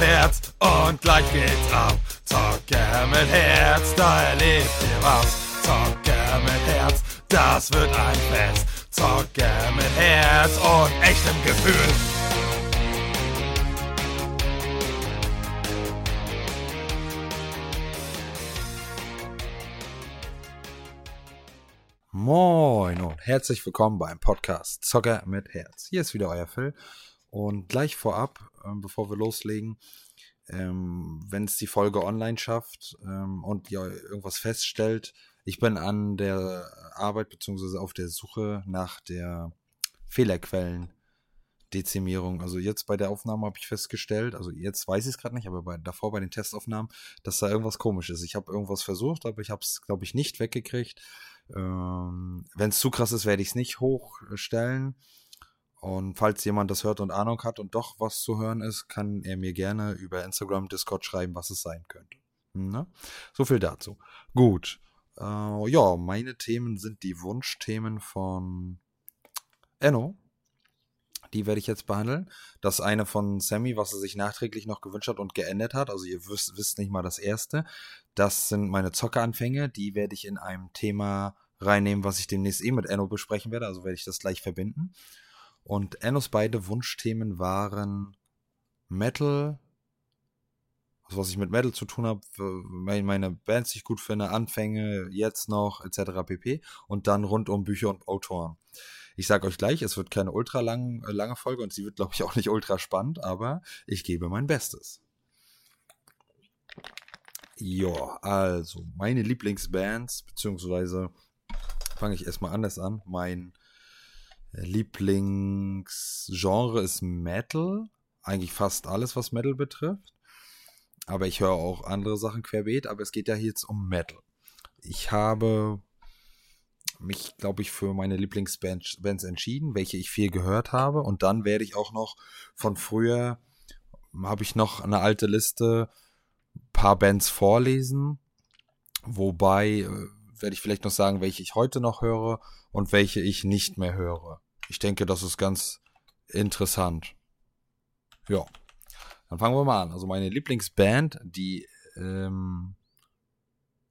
Herz und gleich geht's ab. Zocker mit Herz, da erlebt ihr was. Zocker mit Herz, das wird ein Fest. Zocker mit Herz und echtem Gefühl. Moin und herzlich willkommen beim Podcast Zocker mit Herz. Hier ist wieder euer Phil. Und gleich vorab, ähm, bevor wir loslegen, ähm, wenn es die Folge online schafft ähm, und ihr irgendwas feststellt, ich bin an der Arbeit bzw. auf der Suche nach der Fehlerquellen-Dezimierung. Also jetzt bei der Aufnahme habe ich festgestellt, also jetzt weiß ich es gerade nicht, aber bei, davor bei den Testaufnahmen, dass da irgendwas komisch ist. Ich habe irgendwas versucht, aber ich habe es, glaube ich, nicht weggekriegt. Ähm, wenn es zu krass ist, werde ich es nicht hochstellen. Und falls jemand das hört und Ahnung hat und doch was zu hören ist, kann er mir gerne über Instagram, Discord schreiben, was es sein könnte. Na? Ne? So viel dazu. Gut. Äh, ja, meine Themen sind die Wunschthemen von Enno. Die werde ich jetzt behandeln. Das eine von Sammy, was er sich nachträglich noch gewünscht hat und geändert hat. Also ihr wisst, wisst nicht mal das erste. Das sind meine Zockeranfänge. Die werde ich in einem Thema reinnehmen, was ich demnächst eh mit Enno besprechen werde. Also werde ich das gleich verbinden. Und Ennos beide Wunschthemen waren Metal, also was ich mit Metal zu tun habe, meine Bands, die ich gut finde, Anfänge, jetzt noch, etc. pp. Und dann rund um Bücher und Autoren. Ich sage euch gleich, es wird keine ultra lang, äh, lange Folge und sie wird, glaube ich, auch nicht ultra spannend, aber ich gebe mein Bestes. Ja, also meine Lieblingsbands, beziehungsweise fange ich erstmal anders an. Mein Lieblingsgenre ist Metal. Eigentlich fast alles, was Metal betrifft. Aber ich höre auch andere Sachen querbeet, aber es geht ja jetzt um Metal. Ich habe mich, glaube ich, für meine Lieblingsbands entschieden, welche ich viel gehört habe. Und dann werde ich auch noch von früher, habe ich noch eine alte Liste, paar Bands vorlesen. Wobei äh, werde ich vielleicht noch sagen, welche ich heute noch höre und welche ich nicht mehr höre. Ich denke, das ist ganz interessant. Ja. Dann fangen wir mal an. Also meine Lieblingsband, die ähm,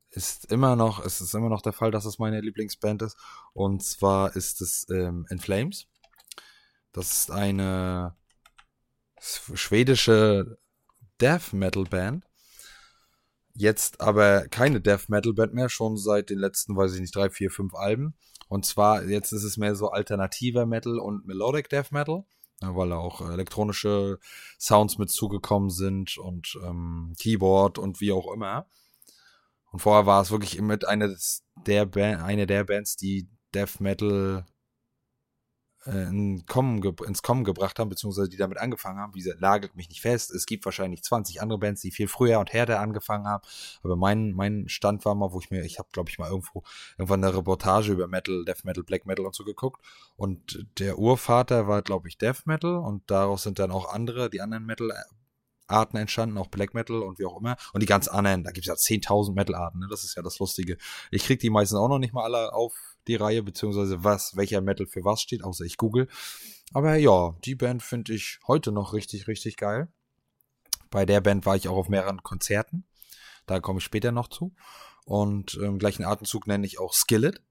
ist immer noch, es ist immer noch der Fall, dass es meine Lieblingsband ist. Und zwar ist es ähm, In Flames. Das ist eine schwedische Death Metal Band. Jetzt aber keine Death Metal Band mehr, schon seit den letzten, weiß ich nicht, drei, vier, fünf Alben. Und zwar, jetzt ist es mehr so alternativer Metal und Melodic Death Metal, weil auch elektronische Sounds mit zugekommen sind und ähm, Keyboard und wie auch immer. Und vorher war es wirklich mit einer der, Band, eine der Bands, die Death Metal in Kommen ins Kommen gebracht haben, beziehungsweise die damit angefangen haben. Wie gesagt, lagert mich nicht fest. Es gibt wahrscheinlich 20 andere Bands, die viel früher und härter angefangen haben. Aber mein, mein Stand war mal, wo ich mir, ich habe, glaube ich, mal irgendwo irgendwann eine Reportage über Metal, Death Metal, Black Metal und so geguckt. Und der Urvater war, glaube ich, Death Metal und daraus sind dann auch andere, die anderen Metal Arten entstanden, auch Black Metal und wie auch immer. Und die ganz anderen, da gibt es ja 10.000 Metal-Arten, ne? das ist ja das Lustige. Ich krieg die meistens auch noch nicht mal alle auf die Reihe, beziehungsweise was, welcher Metal für was steht, außer ich google. Aber ja, die Band finde ich heute noch richtig, richtig geil. Bei der Band war ich auch auf mehreren Konzerten. Da komme ich später noch zu. Und im gleichen Atemzug nenne ich auch Skillet.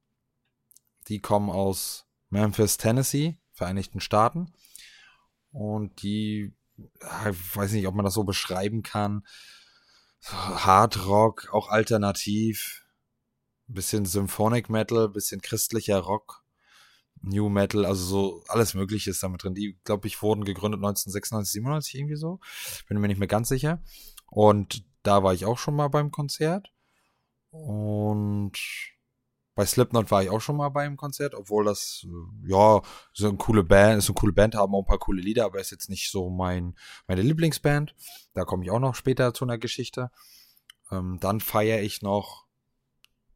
Die kommen aus Memphis, Tennessee, Vereinigten Staaten. Und die, ich weiß nicht, ob man das so beschreiben kann. Hard Rock, auch alternativ, bisschen Symphonic Metal, bisschen christlicher Rock, New Metal, also so alles Mögliche ist damit drin. Die, glaube ich, wurden gegründet 1996, 97 irgendwie so. Bin mir nicht mehr ganz sicher. Und da war ich auch schon mal beim Konzert. Und bei Slipknot war ich auch schon mal beim Konzert, obwohl das, äh, ja, so eine coole Band, ist eine coole Band, haben auch ein paar coole Lieder, aber ist jetzt nicht so mein, meine Lieblingsband. Da komme ich auch noch später zu einer Geschichte. Ähm, dann feiere ich noch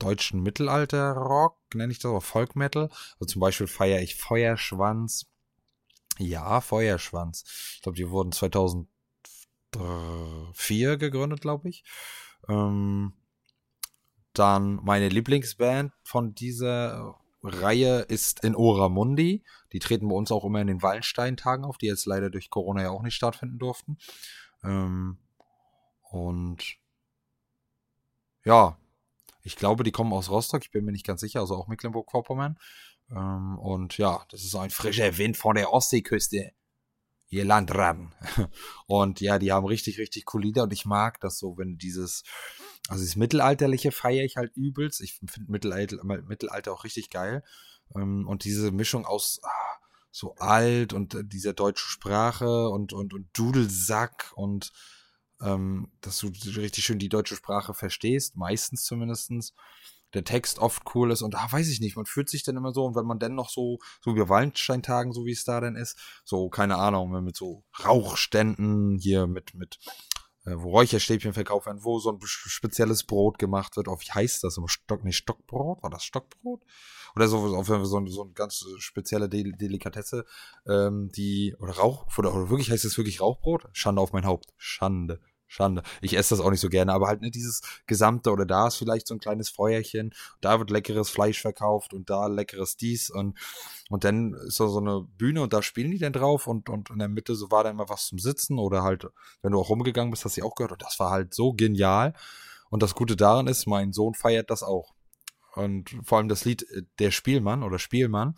deutschen Mittelalter-Rock, nenne ich das, oder Folk Metal. Also zum Beispiel feiere ich Feuerschwanz. Ja, Feuerschwanz. Ich glaube, die wurden 2004 gegründet, glaube ich. Ähm, dann meine Lieblingsband von dieser Reihe ist in Oramundi. Die treten bei uns auch immer in den Wallenstein-Tagen auf, die jetzt leider durch Corona ja auch nicht stattfinden durften. Ähm, und ja, ich glaube, die kommen aus Rostock, ich bin mir nicht ganz sicher, also auch Mecklenburg-Vorpommern. Ähm, und ja, das ist ein frischer Wind von der Ostseeküste. Ihr Landraben. Und ja, die haben richtig, richtig cool Lieder und ich mag das so, wenn dieses, also das Mittelalterliche feiere ich halt übelst. Ich finde Mittelalter, Mittelalter auch richtig geil. Ähm, und diese Mischung aus ah, so alt und äh, dieser deutschen Sprache und, und, und Dudelsack und ähm, dass du richtig schön die deutsche Sprache verstehst, meistens zumindestens der Text oft cool ist und ah, weiß ich nicht, man fühlt sich dann immer so und wenn man dann noch so, so wie Valentinstagen, so wie es da denn ist, so, keine Ahnung, mit so Rauchständen hier mit, mit, äh, wo Räucherstäbchen verkauft werden, wo so ein spezielles Brot gemacht wird, auf, wie heißt das, Stock, nicht Stockbrot, war das Stockbrot? Oder so, auf so, so, so eine ganz spezielle Del Delikatesse, ähm, die, oder Rauch, oder, oder wirklich heißt es wirklich Rauchbrot? Schande auf mein Haupt. Schande. Schande. Ich esse das auch nicht so gerne, aber halt nicht dieses gesamte oder da ist vielleicht so ein kleines Feuerchen, da wird leckeres Fleisch verkauft und da leckeres dies und und dann ist da so eine Bühne und da spielen die dann drauf und und in der Mitte so war da immer was zum Sitzen oder halt, wenn du auch rumgegangen bist, hast du auch gehört und das war halt so genial. Und das Gute daran ist, mein Sohn feiert das auch. Und vor allem das Lied äh, Der Spielmann oder Spielmann.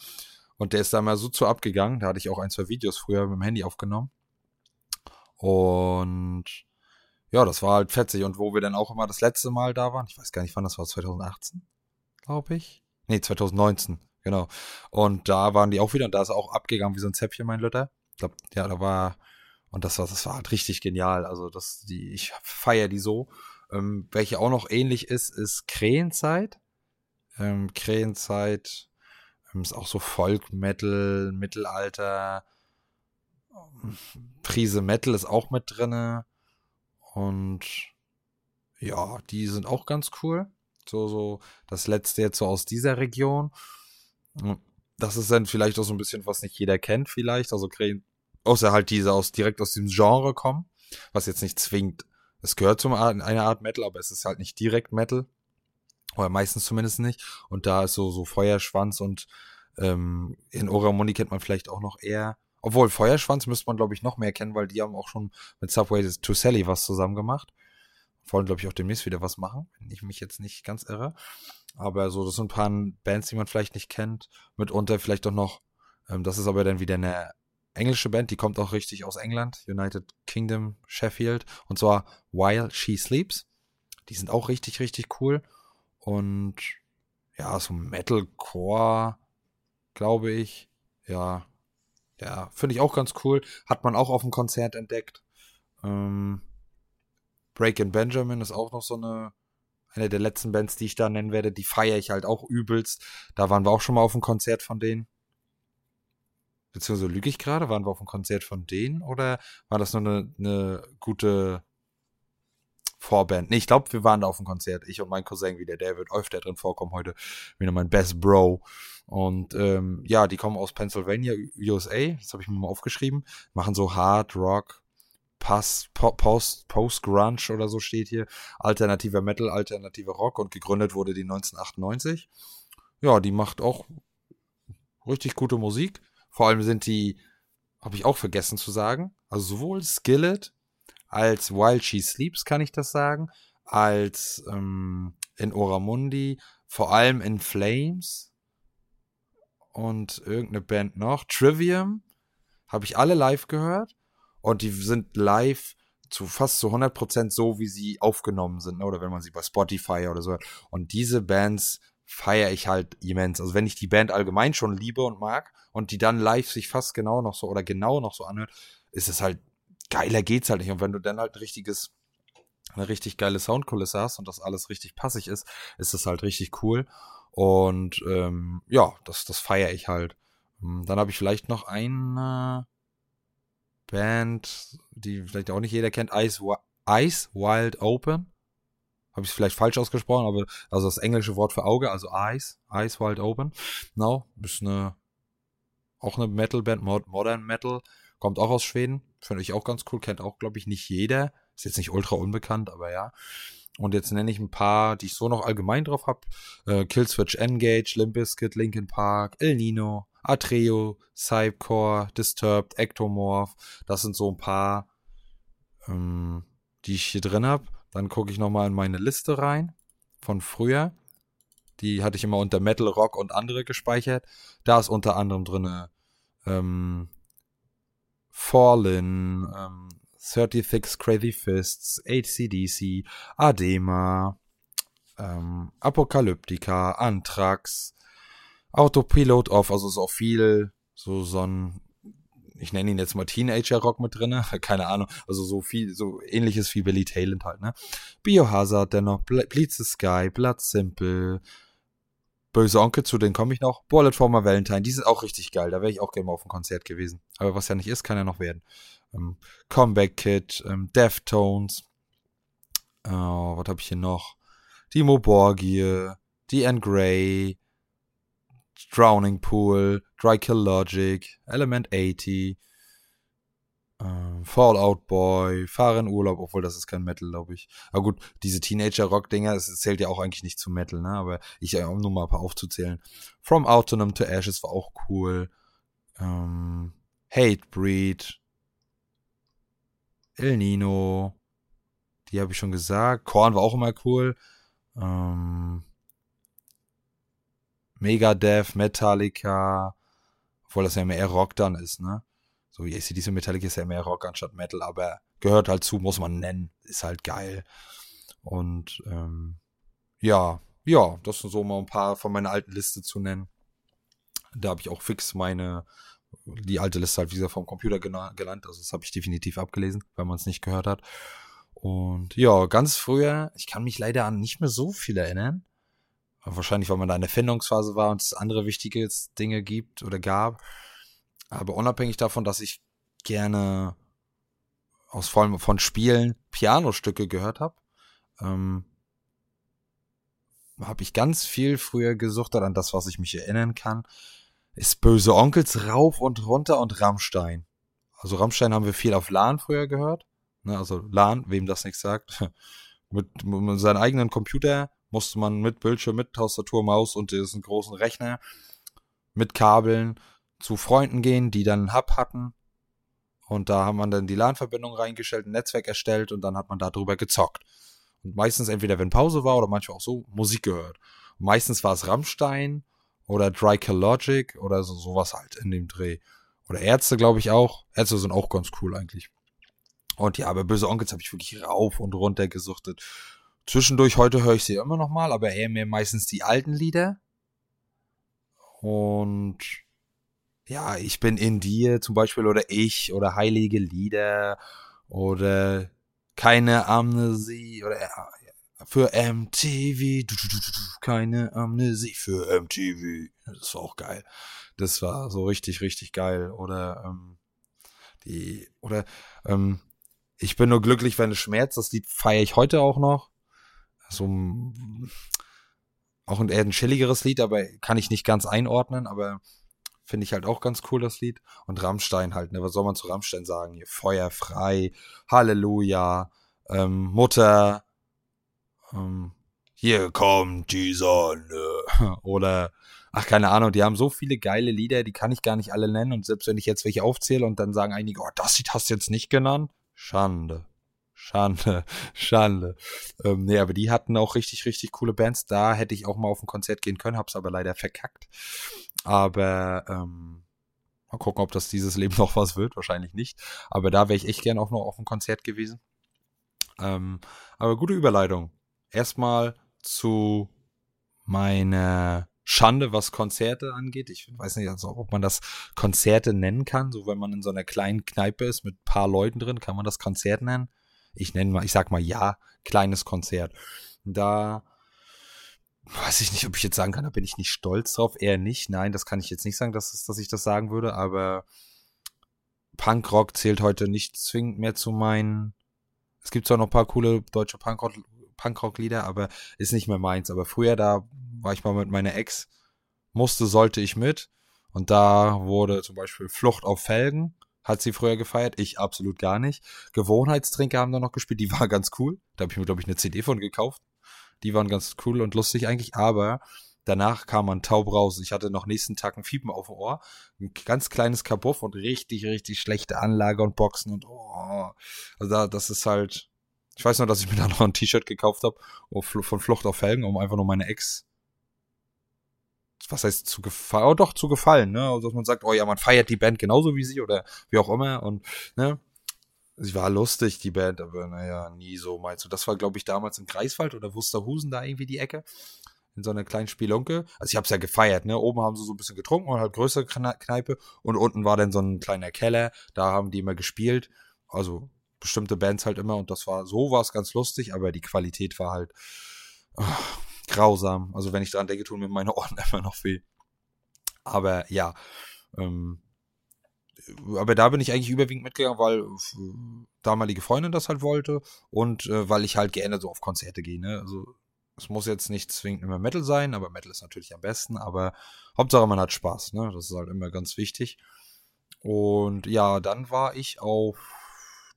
Und der ist da mal so zu abgegangen. Da hatte ich auch ein, zwei Videos früher mit dem Handy aufgenommen. Und ja, das war halt fetzig. Und wo wir dann auch immer das letzte Mal da waren, ich weiß gar nicht, wann das war, 2018, glaube ich. Nee, 2019, genau. Und da waren die auch wieder und da ist auch abgegangen wie so ein Zäpfchen, mein Lütter. Ich glaube, ja, da war, und das war, das war halt richtig genial. Also, das, die, ich feiere die so. Ähm, welche auch noch ähnlich ist, ist Krähenzeit. Ähm, Krähenzeit ähm, ist auch so Folk, Metal, Mittelalter. Prise Metal ist auch mit drinne. Und ja, die sind auch ganz cool. So, so, das letzte jetzt so aus dieser Region. Das ist dann vielleicht auch so ein bisschen, was nicht jeder kennt, vielleicht. Also, außer halt diese aus, direkt aus dem Genre kommen. Was jetzt nicht zwingt. Es gehört zu einer Art Metal, aber es ist halt nicht direkt Metal. Oder meistens zumindest nicht. Und da ist so, so Feuerschwanz und ähm, in Oramundi kennt man vielleicht auch noch eher obwohl, Feuerschwanz müsste man, glaube ich, noch mehr kennen, weil die haben auch schon mit Subway to Sally was zusammen gemacht. Wollen, glaube ich, auch demnächst wieder was machen, wenn ich mich jetzt nicht ganz irre. Aber so, das sind ein paar Bands, die man vielleicht nicht kennt. Mitunter vielleicht auch noch, ähm, das ist aber dann wieder eine englische Band, die kommt auch richtig aus England, United Kingdom, Sheffield. Und zwar While She Sleeps. Die sind auch richtig, richtig cool. Und ja, so Metalcore, glaube ich. Ja, ja, finde ich auch ganz cool. Hat man auch auf dem Konzert entdeckt. Ähm, Break Benjamin ist auch noch so eine, eine der letzten Bands, die ich da nennen werde. Die feiere ich halt auch übelst. Da waren wir auch schon mal auf dem Konzert von denen. Beziehungsweise lüge ich gerade, waren wir auf dem Konzert von denen oder war das nur eine, eine gute Vorband? Nee, ich glaube, wir waren da auf dem Konzert. Ich und mein Cousin wieder, der wird öfter drin vorkommen heute. Wieder mein Best Bro. Und ähm, ja, die kommen aus Pennsylvania, USA, das habe ich mir mal aufgeschrieben, machen so Hard Rock, Pass, po, Post, Post Grunge oder so steht hier, alternativer Metal, alternativer Rock und gegründet wurde die 1998. Ja, die macht auch richtig gute Musik. Vor allem sind die, habe ich auch vergessen zu sagen, also sowohl Skillet als While She Sleeps kann ich das sagen, als ähm, in Oramundi, vor allem in Flames, und irgendeine Band noch. Trivium habe ich alle live gehört und die sind live zu fast zu 100% so, wie sie aufgenommen sind, ne? oder wenn man sie bei Spotify oder so hört. Und diese Bands feiere ich halt immens. Also wenn ich die Band allgemein schon liebe und mag und die dann live sich fast genau noch so oder genau noch so anhört, ist es halt geiler geht's halt nicht. Und wenn du dann halt ein richtiges eine richtig geile Soundkulisse hast und das alles richtig passig ist, ist das halt richtig cool. Und ähm, ja, das, das feiere ich halt. Hm, dann habe ich vielleicht noch eine Band, die vielleicht auch nicht jeder kennt, Ice, Ice Wild Open. Habe ich es vielleicht falsch ausgesprochen, aber also das englische Wort für Auge, also Ice, Ice Wild Open. No, ist eine auch eine Metal-Band, Modern Metal, kommt auch aus Schweden, finde ich auch ganz cool, kennt auch, glaube ich, nicht jeder. Ist jetzt nicht ultra unbekannt, aber ja. Und jetzt nenne ich ein paar, die ich so noch allgemein drauf habe. Äh, Killswitch Engage, Limp Bizkit, Linkin Park, El Nino, Atreo, Cypcore, Disturbed, Ectomorph. Das sind so ein paar ähm, die ich hier drin habe. Dann gucke ich nochmal in meine Liste rein von früher. Die hatte ich immer unter Metal, Rock und andere gespeichert. Da ist unter anderem drin ähm, Fallen, ähm, 36 Crazy Fists, ACDC, Adema, ähm, Apokalyptika, Anthrax, Autopilot Off, also so viel, so, so ein, ich nenne ihn jetzt mal Teenager-Rock mit drinne, keine Ahnung, also so viel, so ähnliches wie Billy Talent halt, ne? Biohazard, dennoch, Bleed the Sky, Blood Simple, Böse Onkel, zu denen komme ich noch. Bullet for my Valentine, die sind auch richtig geil. Da wäre ich auch gerne mal auf dem Konzert gewesen. Aber was ja nicht ist, kann ja noch werden. Ähm, Comeback Kid, ähm, Deftones. Oh, was habe ich hier noch? Die Moborgie, die Anne Grey, Drowning Pool, Dry Kill Logic, Element 80, ähm, Fallout Boy, Fahr in Urlaub, obwohl das ist kein Metal, glaube ich. Aber gut, diese Teenager-Rock-Dinger, das zählt ja auch eigentlich nicht zu Metal, ne? Aber ich, um nur mal ein paar aufzuzählen. From Autonom to Ashes war auch cool. Ähm, Hatebreed. El Nino. Die habe ich schon gesagt. Korn war auch immer cool. Ähm, Megadeth, Metallica. Obwohl das ja mehr Rock dann ist, ne? So ACDC und Metallica ist ja mehr Rock anstatt Metal, aber gehört halt zu, muss man nennen. Ist halt geil. Und ähm, ja, ja, das sind so mal ein paar von meiner alten Liste zu nennen. Da habe ich auch fix meine, die alte Liste halt wie gesagt vom Computer gelernt. Also das habe ich definitiv abgelesen, wenn man es nicht gehört hat. Und ja, ganz früher, ich kann mich leider an nicht mehr so viel erinnern. Wahrscheinlich, weil man da in der Findungsphase war und es andere wichtige Dinge gibt oder gab. Aber unabhängig davon, dass ich gerne aus vor allem von Spielen Pianostücke gehört habe, ähm, habe ich ganz viel früher gesuchtet an das, was ich mich erinnern kann, ist Böse Onkels rauf und runter und Rammstein. Also Rammstein haben wir viel auf LAN früher gehört. Ne, also LAN, wem das nichts sagt. mit, mit seinem eigenen Computer musste man mit Bildschirm, mit Tastatur, Maus und diesen großen Rechner mit Kabeln zu Freunden gehen, die dann einen Hub hatten. Und da haben wir dann die LAN-Verbindung reingestellt, ein Netzwerk erstellt und dann hat man darüber gezockt. Und meistens entweder, wenn Pause war oder manchmal auch so, Musik gehört. Und meistens war es Rammstein oder Dry Logic oder so, sowas halt in dem Dreh. Oder Ärzte, glaube ich auch. Ärzte sind auch ganz cool eigentlich. Und ja, aber Böse Onkels habe ich wirklich rauf und runter gesuchtet. Zwischendurch, heute höre ich sie immer noch mal, aber eher mehr meistens die alten Lieder. Und ja, ich bin in dir zum Beispiel oder ich oder heilige Lieder oder keine Amnesie oder für MTV, keine Amnesie für MTV. Das war auch geil. Das war so richtig, richtig geil. Oder ähm, die, oder ähm, ich bin nur glücklich, wenn es schmerzt. Das Lied feiere ich heute auch noch. So auch ein eher ein chilligeres Lied, aber kann ich nicht ganz einordnen, aber Finde ich halt auch ganz cool, das Lied. Und Rammstein halt, ne? Was soll man zu Rammstein sagen? Hier, Feuer frei, Halleluja, ähm, Mutter, ähm, hier kommt die Sonne. Oder, ach, keine Ahnung, die haben so viele geile Lieder, die kann ich gar nicht alle nennen. Und selbst wenn ich jetzt welche aufzähle und dann sagen einige, oh, das Lied hast du jetzt nicht genannt, Schande. Schande, Schande. Ähm, nee, aber die hatten auch richtig, richtig coole Bands. Da hätte ich auch mal auf ein Konzert gehen können, hab's aber leider verkackt. Aber ähm, mal gucken, ob das dieses Leben noch was wird. Wahrscheinlich nicht. Aber da wäre ich echt gern auch noch auf ein Konzert gewesen. Ähm, aber gute Überleitung. Erstmal zu meiner Schande, was Konzerte angeht. Ich weiß nicht, also, ob man das Konzerte nennen kann. So, wenn man in so einer kleinen Kneipe ist mit paar Leuten drin, kann man das Konzert nennen. Ich nenne mal, ich sag mal ja, kleines Konzert. Da weiß ich nicht, ob ich jetzt sagen kann, da bin ich nicht stolz drauf. Eher nicht. Nein, das kann ich jetzt nicht sagen, dass, dass ich das sagen würde, aber Punkrock zählt heute nicht zwingend mehr zu meinen. Es gibt zwar noch ein paar coole deutsche Punkrock, Punkrock-Lieder, aber ist nicht mehr meins. Aber früher, da war ich mal mit meiner Ex, musste, sollte ich mit. Und da wurde zum Beispiel Flucht auf Felgen, hat sie früher gefeiert, ich absolut gar nicht. Gewohnheitstrinker haben da noch gespielt, die war ganz cool. Da habe ich mir, glaube ich, eine CD von gekauft. Die waren ganz cool und lustig eigentlich, aber Danach kam man taub raus. Ich hatte noch nächsten Tag ein Fiepen auf dem Ohr. Ein ganz kleines Kabuff und richtig, richtig schlechte Anlage und Boxen und oh. Also da, das ist halt. Ich weiß noch, dass ich mir da noch ein T-Shirt gekauft habe von Flucht auf Felgen, um einfach nur meine Ex. Was heißt zu gefallen? Oh, doch, zu gefallen, ne? Also, dass man sagt, oh ja, man feiert die Band genauso wie sie oder wie auch immer und, ne? Sie war lustig, die Band, aber naja, nie so meinst du. Das war, glaube ich, damals in Greifswald oder Wusterhusen da irgendwie die Ecke in so einer kleinen Spielunke. Also ich habe es ja gefeiert, ne? Oben haben sie so ein bisschen getrunken und halt größere Kneipe und unten war dann so ein kleiner Keller, da haben die immer gespielt. Also bestimmte Bands halt immer und das war so war es ganz lustig, aber die Qualität war halt oh, grausam. Also wenn ich daran denke, tun mir meine Ohren immer noch weh. Aber ja, ähm, aber da bin ich eigentlich überwiegend mitgegangen, weil äh, damalige Freundin das halt wollte und äh, weil ich halt gerne so auf Konzerte gehe. Ne? Also es muss jetzt nicht zwingend immer Metal sein, aber Metal ist natürlich am besten. Aber Hauptsache, man hat Spaß. Ne? Das ist halt immer ganz wichtig. Und ja, dann war ich auf,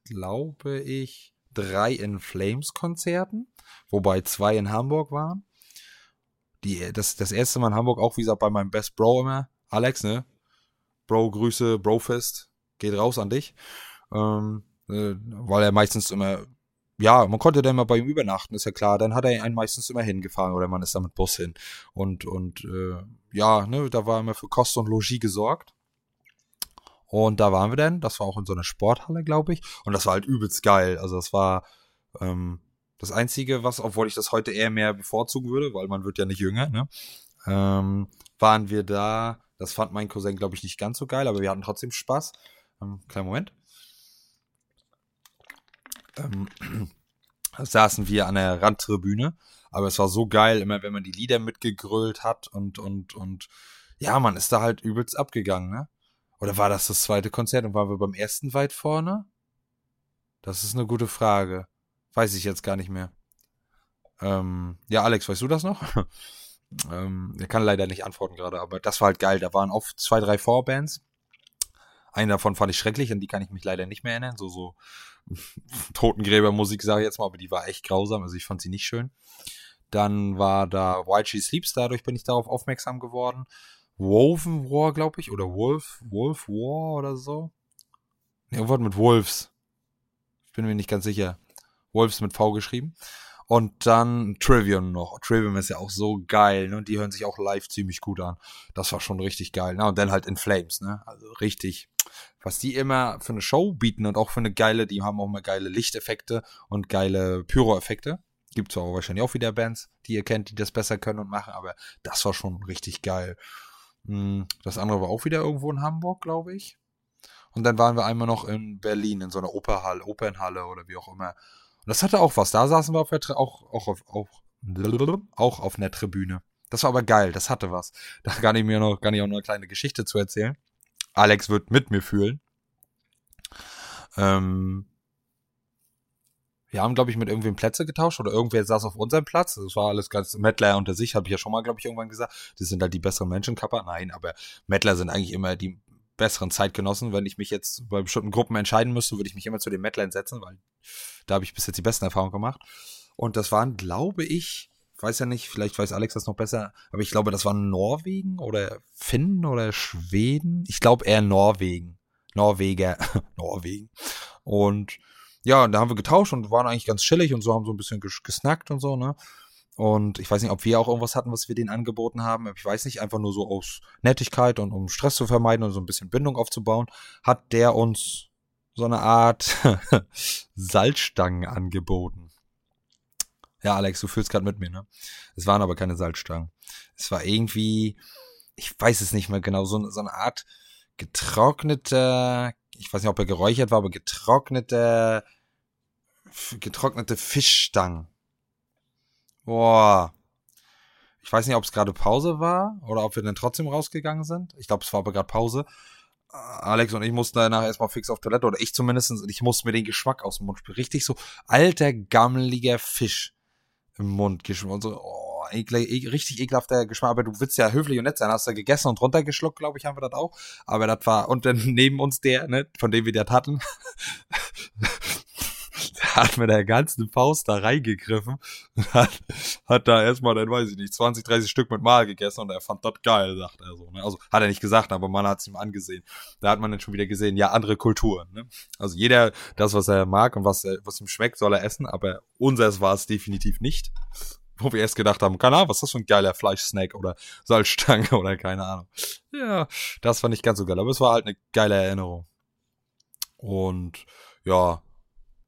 glaube ich, drei In Flames Konzerten, wobei zwei in Hamburg waren. Die, das, das erste Mal in Hamburg, auch wie gesagt, bei meinem Best Bro immer, Alex, ne? Bro, Grüße, Brofest, geht raus an dich. Ähm, äh, weil er meistens immer ja, man konnte dann mal bei ihm übernachten, ist ja klar. Dann hat er einen meistens immer hingefahren oder man ist da mit Bus hin. Und, und äh, ja, ne, da war immer für Kost und Logis gesorgt. Und da waren wir dann, das war auch in so einer Sporthalle, glaube ich. Und das war halt übelst geil. Also das war ähm, das Einzige, was, obwohl ich das heute eher mehr bevorzugen würde, weil man wird ja nicht jünger, ne? Ähm, waren wir da, das fand mein Cousin, glaube ich, nicht ganz so geil, aber wir hatten trotzdem Spaß. Ähm, kleinen Moment ähm, saßen wir an der Randtribüne. Aber es war so geil, immer wenn man die Lieder mitgegrölt hat und, und, und ja, man ist da halt übelst abgegangen, ne? Oder war das das zweite Konzert und waren wir beim ersten weit vorne? Das ist eine gute Frage. Weiß ich jetzt gar nicht mehr. Ähm, ja, Alex, weißt du das noch? ähm, er kann leider nicht antworten gerade, aber das war halt geil. Da waren oft zwei, drei Vorbands. Einen davon fand ich schrecklich, an die kann ich mich leider nicht mehr erinnern. So, so Totengräbermusik, sage ich jetzt mal, aber die war echt grausam, also ich fand sie nicht schön. Dann war da She Sleeps, dadurch bin ich darauf aufmerksam geworden. Woven War, glaube ich, oder Wolf, Wolf War oder so. Ne, irgendwas mit Wolves. Ich bin mir nicht ganz sicher. Wolves mit V geschrieben. Und dann Trivium noch. Trivium ist ja auch so geil, ne? Und die hören sich auch live ziemlich gut an. Das war schon richtig geil. Ne? Und dann halt in Flames, ne? Also richtig was die immer für eine Show bieten und auch für eine geile, die haben auch mal geile Lichteffekte und geile Pyro-Effekte. Gibt es auch wahrscheinlich auch wieder Bands, die ihr kennt, die das besser können und machen, aber das war schon richtig geil. Hm, das andere war auch wieder irgendwo in Hamburg, glaube ich. Und dann waren wir einmal noch in Berlin in so einer Operhalle, Opernhalle oder wie auch immer. Und das hatte auch was. Da saßen wir auf der auch, auch, auf, auch, auch auf einer Tribüne. Das war aber geil, das hatte was. Da kann ich mir noch, kann ich auch noch eine kleine Geschichte zu erzählen. Alex wird mit mir fühlen. Ähm, wir haben, glaube ich, mit irgendwem Plätze getauscht oder irgendwer saß auf unserem Platz. Das war alles ganz Mettler unter sich, habe ich ja schon mal, glaube ich, irgendwann gesagt. Das sind halt die besseren Menschenkapper. Nein, aber Mettler sind eigentlich immer die besseren Zeitgenossen. Wenn ich mich jetzt bei bestimmten Gruppen entscheiden müsste, würde ich mich immer zu den Mettlern setzen, weil da habe ich bis jetzt die besten Erfahrungen gemacht. Und das waren, glaube ich, weiß ja nicht, vielleicht weiß Alex das noch besser, aber ich glaube, das war Norwegen oder Finnen oder Schweden. Ich glaube eher Norwegen. Norweger. Norwegen. Und ja, da haben wir getauscht und waren eigentlich ganz chillig und so haben so ein bisschen gesnackt und so, ne? Und ich weiß nicht, ob wir auch irgendwas hatten, was wir denen angeboten haben. Ich weiß nicht, einfach nur so aus Nettigkeit und um Stress zu vermeiden und so ein bisschen Bindung aufzubauen, hat der uns so eine Art Salzstangen angeboten. Ja, Alex, du fühlst gerade mit mir, ne? Es waren aber keine Salzstangen. Es war irgendwie, ich weiß es nicht mehr genau, so, so eine Art getrocknete, ich weiß nicht, ob er geräuchert war, aber getrocknete, getrocknete Fischstangen. Boah. Ich weiß nicht, ob es gerade Pause war oder ob wir dann trotzdem rausgegangen sind. Ich glaube, es war aber gerade Pause. Alex und ich mussten danach erstmal fix auf Toilette oder ich zumindest. Ich musste mir den Geschmack aus dem Mund spielen. Richtig so alter, gammeliger Fisch im Mund geschmack und so, oh, ekle, e richtig ekelhafter Geschmack, aber du willst ja höflich und nett sein, hast du gegessen und runtergeschluckt, glaube ich, haben wir das auch, aber das war, und dann neben uns der, ne, von dem wir das hatten, hat mit der ganzen Faust da reingegriffen und hat, hat da erstmal, dann weiß ich nicht, 20, 30 Stück mit Mal gegessen und er fand das geil, sagt er so. Ne? Also hat er nicht gesagt, aber man hat es ihm angesehen. Da hat man dann schon wieder gesehen, ja, andere Kulturen. Ne? Also jeder, das, was er mag und was, was ihm schmeckt, soll er essen, aber unseres war es definitiv nicht. Wo wir erst gedacht haben, keine Ahnung, was ist das für ein geiler Fleischsnack oder Salzstange oder keine Ahnung. Ja, das fand ich ganz so geil, aber es war halt eine geile Erinnerung. Und ja,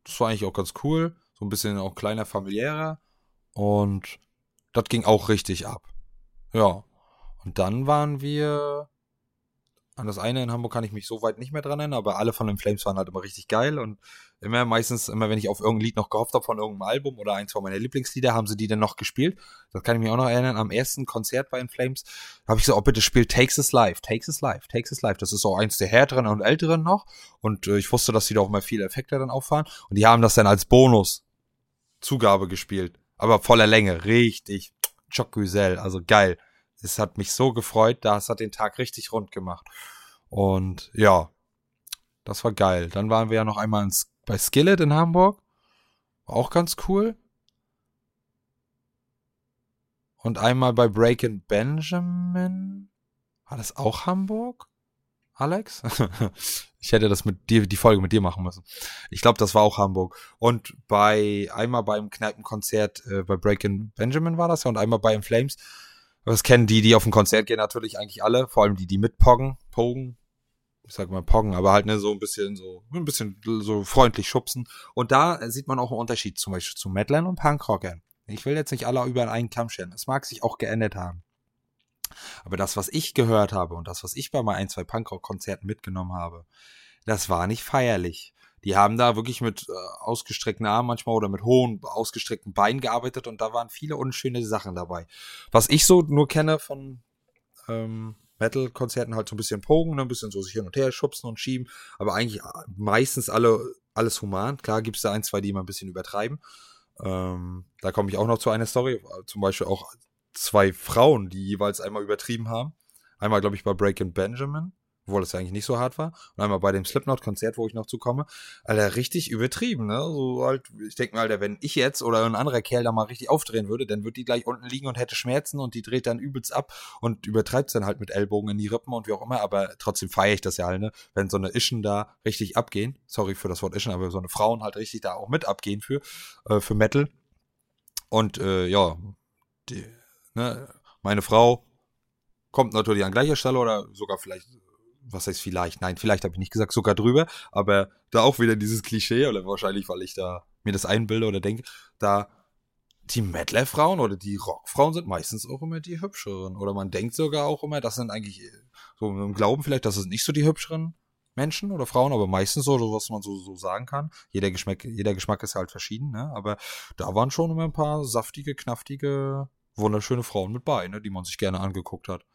das war eigentlich auch ganz cool. So ein bisschen auch kleiner, familiärer. Und das ging auch richtig ab. Ja. Und dann waren wir. An das eine in Hamburg kann ich mich so weit nicht mehr dran erinnern, aber alle von den Flames waren halt immer richtig geil und immer meistens, immer wenn ich auf irgendein Lied noch gehofft habe von irgendeinem Album oder eins von meiner Lieblingslieder, haben sie die dann noch gespielt. Das kann ich mich auch noch erinnern. Am ersten Konzert bei den Flames habe ich so, oh bitte spielt Takes Us Live, Takes Us Live, Takes Us Live. Das ist so eins der härteren und älteren noch. Und äh, ich wusste, dass die da auch mal viele Effekte dann auffahren. Und die haben das dann als Bonus Zugabe gespielt. Aber voller Länge. Richtig. Choc also geil. Es hat mich so gefreut. Das hat den Tag richtig rund gemacht. Und ja, das war geil. Dann waren wir ja noch einmal ins bei Skillet in Hamburg. War auch ganz cool. Und einmal bei Breakin' Benjamin. War das auch Hamburg? Alex? ich hätte das mit dir, die Folge mit dir machen müssen. Ich glaube, das war auch Hamburg. Und bei, einmal beim Kneipenkonzert äh, bei Breakin' Benjamin war das ja und einmal bei In Flames. Das kennen die, die auf ein Konzert gehen, natürlich eigentlich alle. Vor allem die, die mitpoggen, pogen, ich sag mal Poggen, aber halt ne, so ein bisschen so, ein bisschen so freundlich schubsen. Und da sieht man auch einen Unterschied zum Beispiel zu Madland und Punkrockern. Ich will jetzt nicht alle über einen Kamm scheren. Es mag sich auch geändert haben. Aber das, was ich gehört habe und das, was ich bei mal ein, zwei Punkrock-Konzerten mitgenommen habe, das war nicht feierlich. Die haben da wirklich mit äh, ausgestreckten Armen manchmal oder mit hohen, ausgestreckten Beinen gearbeitet und da waren viele unschöne Sachen dabei. Was ich so nur kenne von ähm, Metal-Konzerten halt so ein bisschen pogen, ne, ein bisschen so sich hin und her schubsen und schieben, aber eigentlich äh, meistens alle, alles human. Klar gibt es da ein, zwei, die immer ein bisschen übertreiben. Ähm, da komme ich auch noch zu einer Story, zum Beispiel auch zwei Frauen, die jeweils einmal übertrieben haben. Einmal, glaube ich, bei Breaking Benjamin obwohl ja eigentlich nicht so hart war. Und einmal bei dem Slipknot-Konzert, wo ich noch zukomme, Alter, richtig übertrieben, ne? So halt, ich denke mir, Alter, wenn ich jetzt oder ein anderer Kerl da mal richtig aufdrehen würde, dann würde die gleich unten liegen und hätte Schmerzen und die dreht dann übelst ab und übertreibt dann halt mit Ellbogen in die Rippen und wie auch immer, aber trotzdem feiere ich das ja halt, ne? Wenn so eine Ischen da richtig abgehen, sorry für das Wort Ischen, aber so eine Frauen halt richtig da auch mit abgehen für, äh, für Metal. Und äh, ja, die, ne, meine Frau kommt natürlich an gleicher Stelle oder sogar vielleicht was heißt vielleicht? Nein, vielleicht habe ich nicht gesagt, sogar drüber, aber da auch wieder dieses Klischee, oder wahrscheinlich, weil ich da mir das einbilde oder denke, da die Metal-Frauen oder die Rock-Frauen sind meistens auch immer die hübscheren. Oder man denkt sogar auch immer, das sind eigentlich so im Glauben vielleicht, dass es nicht so die hübscheren Menschen oder Frauen, aber meistens so, was man so, so sagen kann. Jeder Geschmack, jeder Geschmack ist halt verschieden, ne? Aber da waren schon immer ein paar saftige, knaftige, wunderschöne Frauen mit bei, ne? Die man sich gerne angeguckt hat.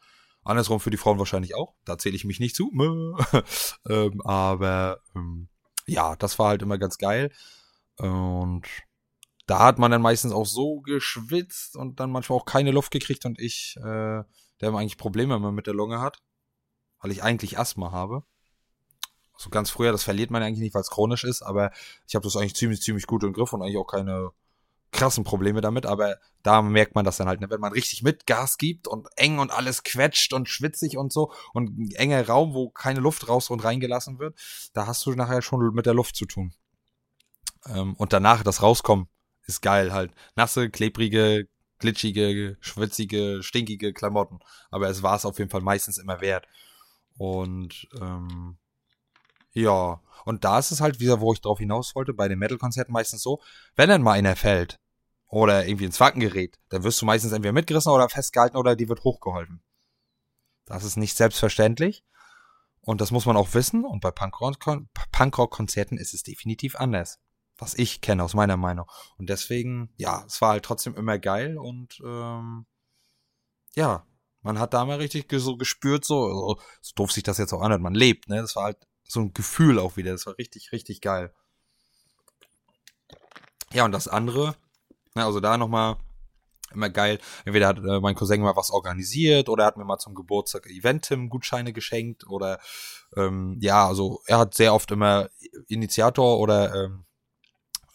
Andersrum für die Frauen wahrscheinlich auch. Da zähle ich mich nicht zu. ähm, aber ähm, ja, das war halt immer ganz geil. Und da hat man dann meistens auch so geschwitzt und dann manchmal auch keine Luft gekriegt und ich, äh, der immer eigentlich Probleme immer mit der Lunge hat, weil ich eigentlich Asthma habe. So ganz früher, das verliert man eigentlich nicht, weil es chronisch ist, aber ich habe das eigentlich ziemlich, ziemlich gut im Griff und eigentlich auch keine krassen Probleme damit, aber da merkt man das dann halt, ne? wenn man richtig mit Gas gibt und eng und alles quetscht und schwitzig und so und ein enger Raum, wo keine Luft raus und reingelassen wird, da hast du nachher schon mit der Luft zu tun. Ähm, und danach das Rauskommen ist geil halt. Nasse, klebrige, glitschige, schwitzige, stinkige Klamotten. Aber es war es auf jeden Fall meistens immer wert. Und ähm, ja, und da ist es halt wieder, wo ich drauf hinaus wollte, bei den Metal-Konzerten meistens so, wenn dann mal einer fällt, oder irgendwie ins Wacken gerät, dann wirst du meistens entweder mitgerissen oder festgehalten oder die wird hochgeholfen. Das ist nicht selbstverständlich. Und das muss man auch wissen. Und bei Punkrock-Konzerten ist es definitiv anders. Was ich kenne aus meiner Meinung. Und deswegen, ja, es war halt trotzdem immer geil und ähm, ja, man hat da mal richtig so gespürt, so, so doof sich das jetzt auch anhört, man lebt, ne? Das war halt so ein Gefühl auch wieder. Das war richtig, richtig geil. Ja, und das andere, also da nochmal immer geil. Entweder hat äh, mein Cousin mal was organisiert oder er hat mir mal zum Geburtstag Eventim-Gutscheine geschenkt oder ähm, ja, also er hat sehr oft immer Initiator oder ähm,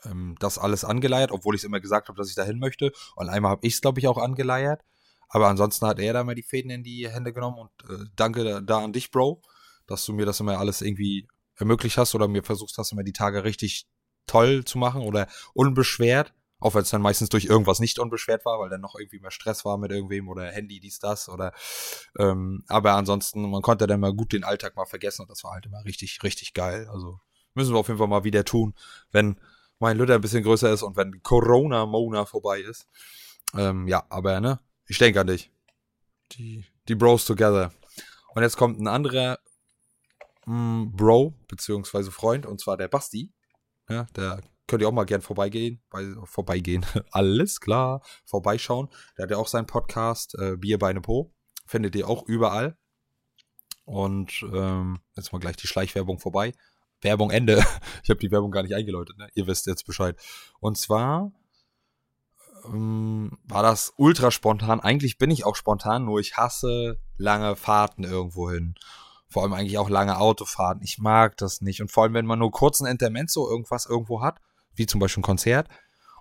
ähm, das alles angeleiert, obwohl ich es immer gesagt habe, dass ich dahin möchte. Und einmal habe ich es, glaube ich, auch angeleiert. Aber ansonsten hat er da mal die Fäden in die Hände genommen und äh, danke da, da, an dich, Bro, dass du mir das immer alles irgendwie ermöglicht hast oder mir versuchst hast, immer die Tage richtig toll zu machen oder unbeschwert. Auch wenn es dann meistens durch irgendwas nicht unbeschwert war, weil dann noch irgendwie mehr Stress war mit irgendwem oder Handy, dies, das oder ähm, aber ansonsten, man konnte dann mal gut den Alltag mal vergessen und das war halt immer richtig, richtig geil. Also müssen wir auf jeden Fall mal wieder tun, wenn mein Lütter ein bisschen größer ist und wenn Corona-Mona vorbei ist. Ähm, ja, aber ne, ich denke an dich. Die, die Bros together. Und jetzt kommt ein anderer mm, Bro, beziehungsweise Freund, und zwar der Basti. Ja, der könnt ihr auch mal gern vorbeigehen. Bei, vorbeigehen. Alles klar. Vorbeischauen. Der hat ja auch seinen Podcast, äh, Bier Beine Po. Findet ihr auch überall. Und ähm, jetzt mal gleich die Schleichwerbung vorbei. Werbung Ende. Ich habe die Werbung gar nicht eingeläutet, ne? Ihr wisst jetzt Bescheid. Und zwar ähm, war das ultra spontan. Eigentlich bin ich auch spontan, nur ich hasse lange Fahrten irgendwo hin. Vor allem eigentlich auch lange Autofahrten. Ich mag das nicht. Und vor allem, wenn man nur kurzen Intermezzo irgendwas irgendwo hat, wie zum Beispiel ein Konzert,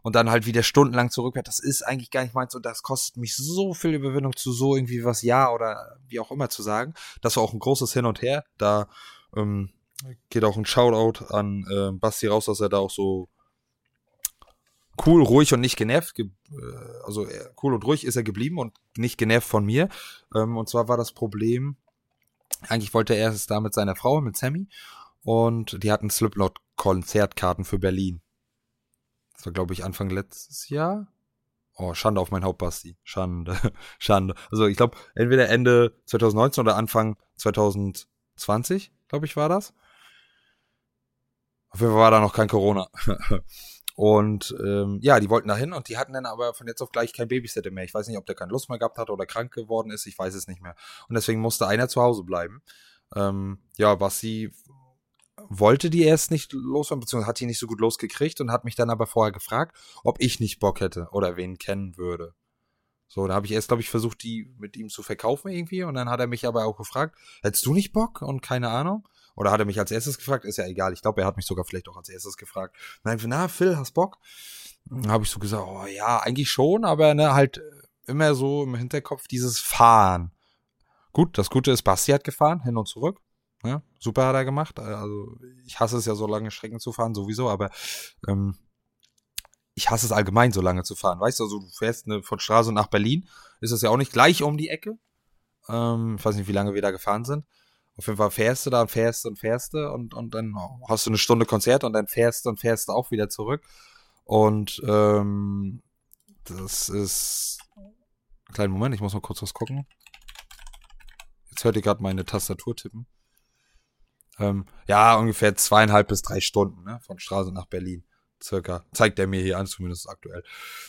und dann halt wieder stundenlang zurückfährt, das ist eigentlich gar nicht meins und das kostet mich so viel Überwindung zu so irgendwie was Ja oder wie auch immer zu sagen. Das war auch ein großes Hin und Her. Da ähm, geht auch ein Shoutout an äh, Basti raus, dass er da auch so cool, ruhig und nicht genervt, ge äh, also cool und ruhig ist er geblieben und nicht genervt von mir. Ähm, und zwar war das Problem, eigentlich wollte er es da mit seiner Frau, mit Sammy, und die hatten Slipknot-Konzertkarten für Berlin. Das war, glaube ich, Anfang letztes Jahr. Oh, Schande auf mein Haupt, Basti. Schande. Schande. Also ich glaube, entweder Ende 2019 oder Anfang 2020, glaube ich, war das. Auf jeden Fall war da noch kein Corona. und ähm, ja, die wollten da hin und die hatten dann aber von jetzt auf gleich kein Babysitter mehr. Ich weiß nicht, ob der keine Lust mehr gehabt hat oder krank geworden ist. Ich weiß es nicht mehr. Und deswegen musste einer zu Hause bleiben. Ähm, ja, Basti wollte die erst nicht losfahren, beziehungsweise hat die nicht so gut losgekriegt und hat mich dann aber vorher gefragt, ob ich nicht Bock hätte oder wen kennen würde. So, da habe ich erst, glaube ich, versucht, die mit ihm zu verkaufen irgendwie. Und dann hat er mich aber auch gefragt, hättest du nicht Bock? Und keine Ahnung. Oder hat er mich als erstes gefragt? Ist ja egal. Ich glaube, er hat mich sogar vielleicht auch als erstes gefragt. Nein, na, Phil, hast Bock? Habe ich so gesagt, oh ja, eigentlich schon, aber ne, halt immer so im Hinterkopf dieses Fahren. Gut, das Gute ist, Basti hat gefahren, hin und zurück. Ja, super hat er gemacht. Also ich hasse es ja so lange Strecken zu fahren, sowieso, aber ähm, ich hasse es allgemein, so lange zu fahren. Weißt du, also du fährst ne, von Straße nach Berlin, ist das ja auch nicht gleich um die Ecke. Ähm, ich weiß nicht, wie lange wir da gefahren sind. Auf jeden Fall fährst du da und fährst und fährst du und, und dann hast du eine Stunde Konzert und dann fährst und fährst du auch wieder zurück. Und ähm, das ist. Kleinen Moment, ich muss mal kurz was gucken. Jetzt hört ihr gerade meine Tastatur tippen. Ähm, ja, ungefähr zweieinhalb bis drei Stunden ne, von Straße nach Berlin. Circa. Zeigt er mir hier an, zumindest aktuell.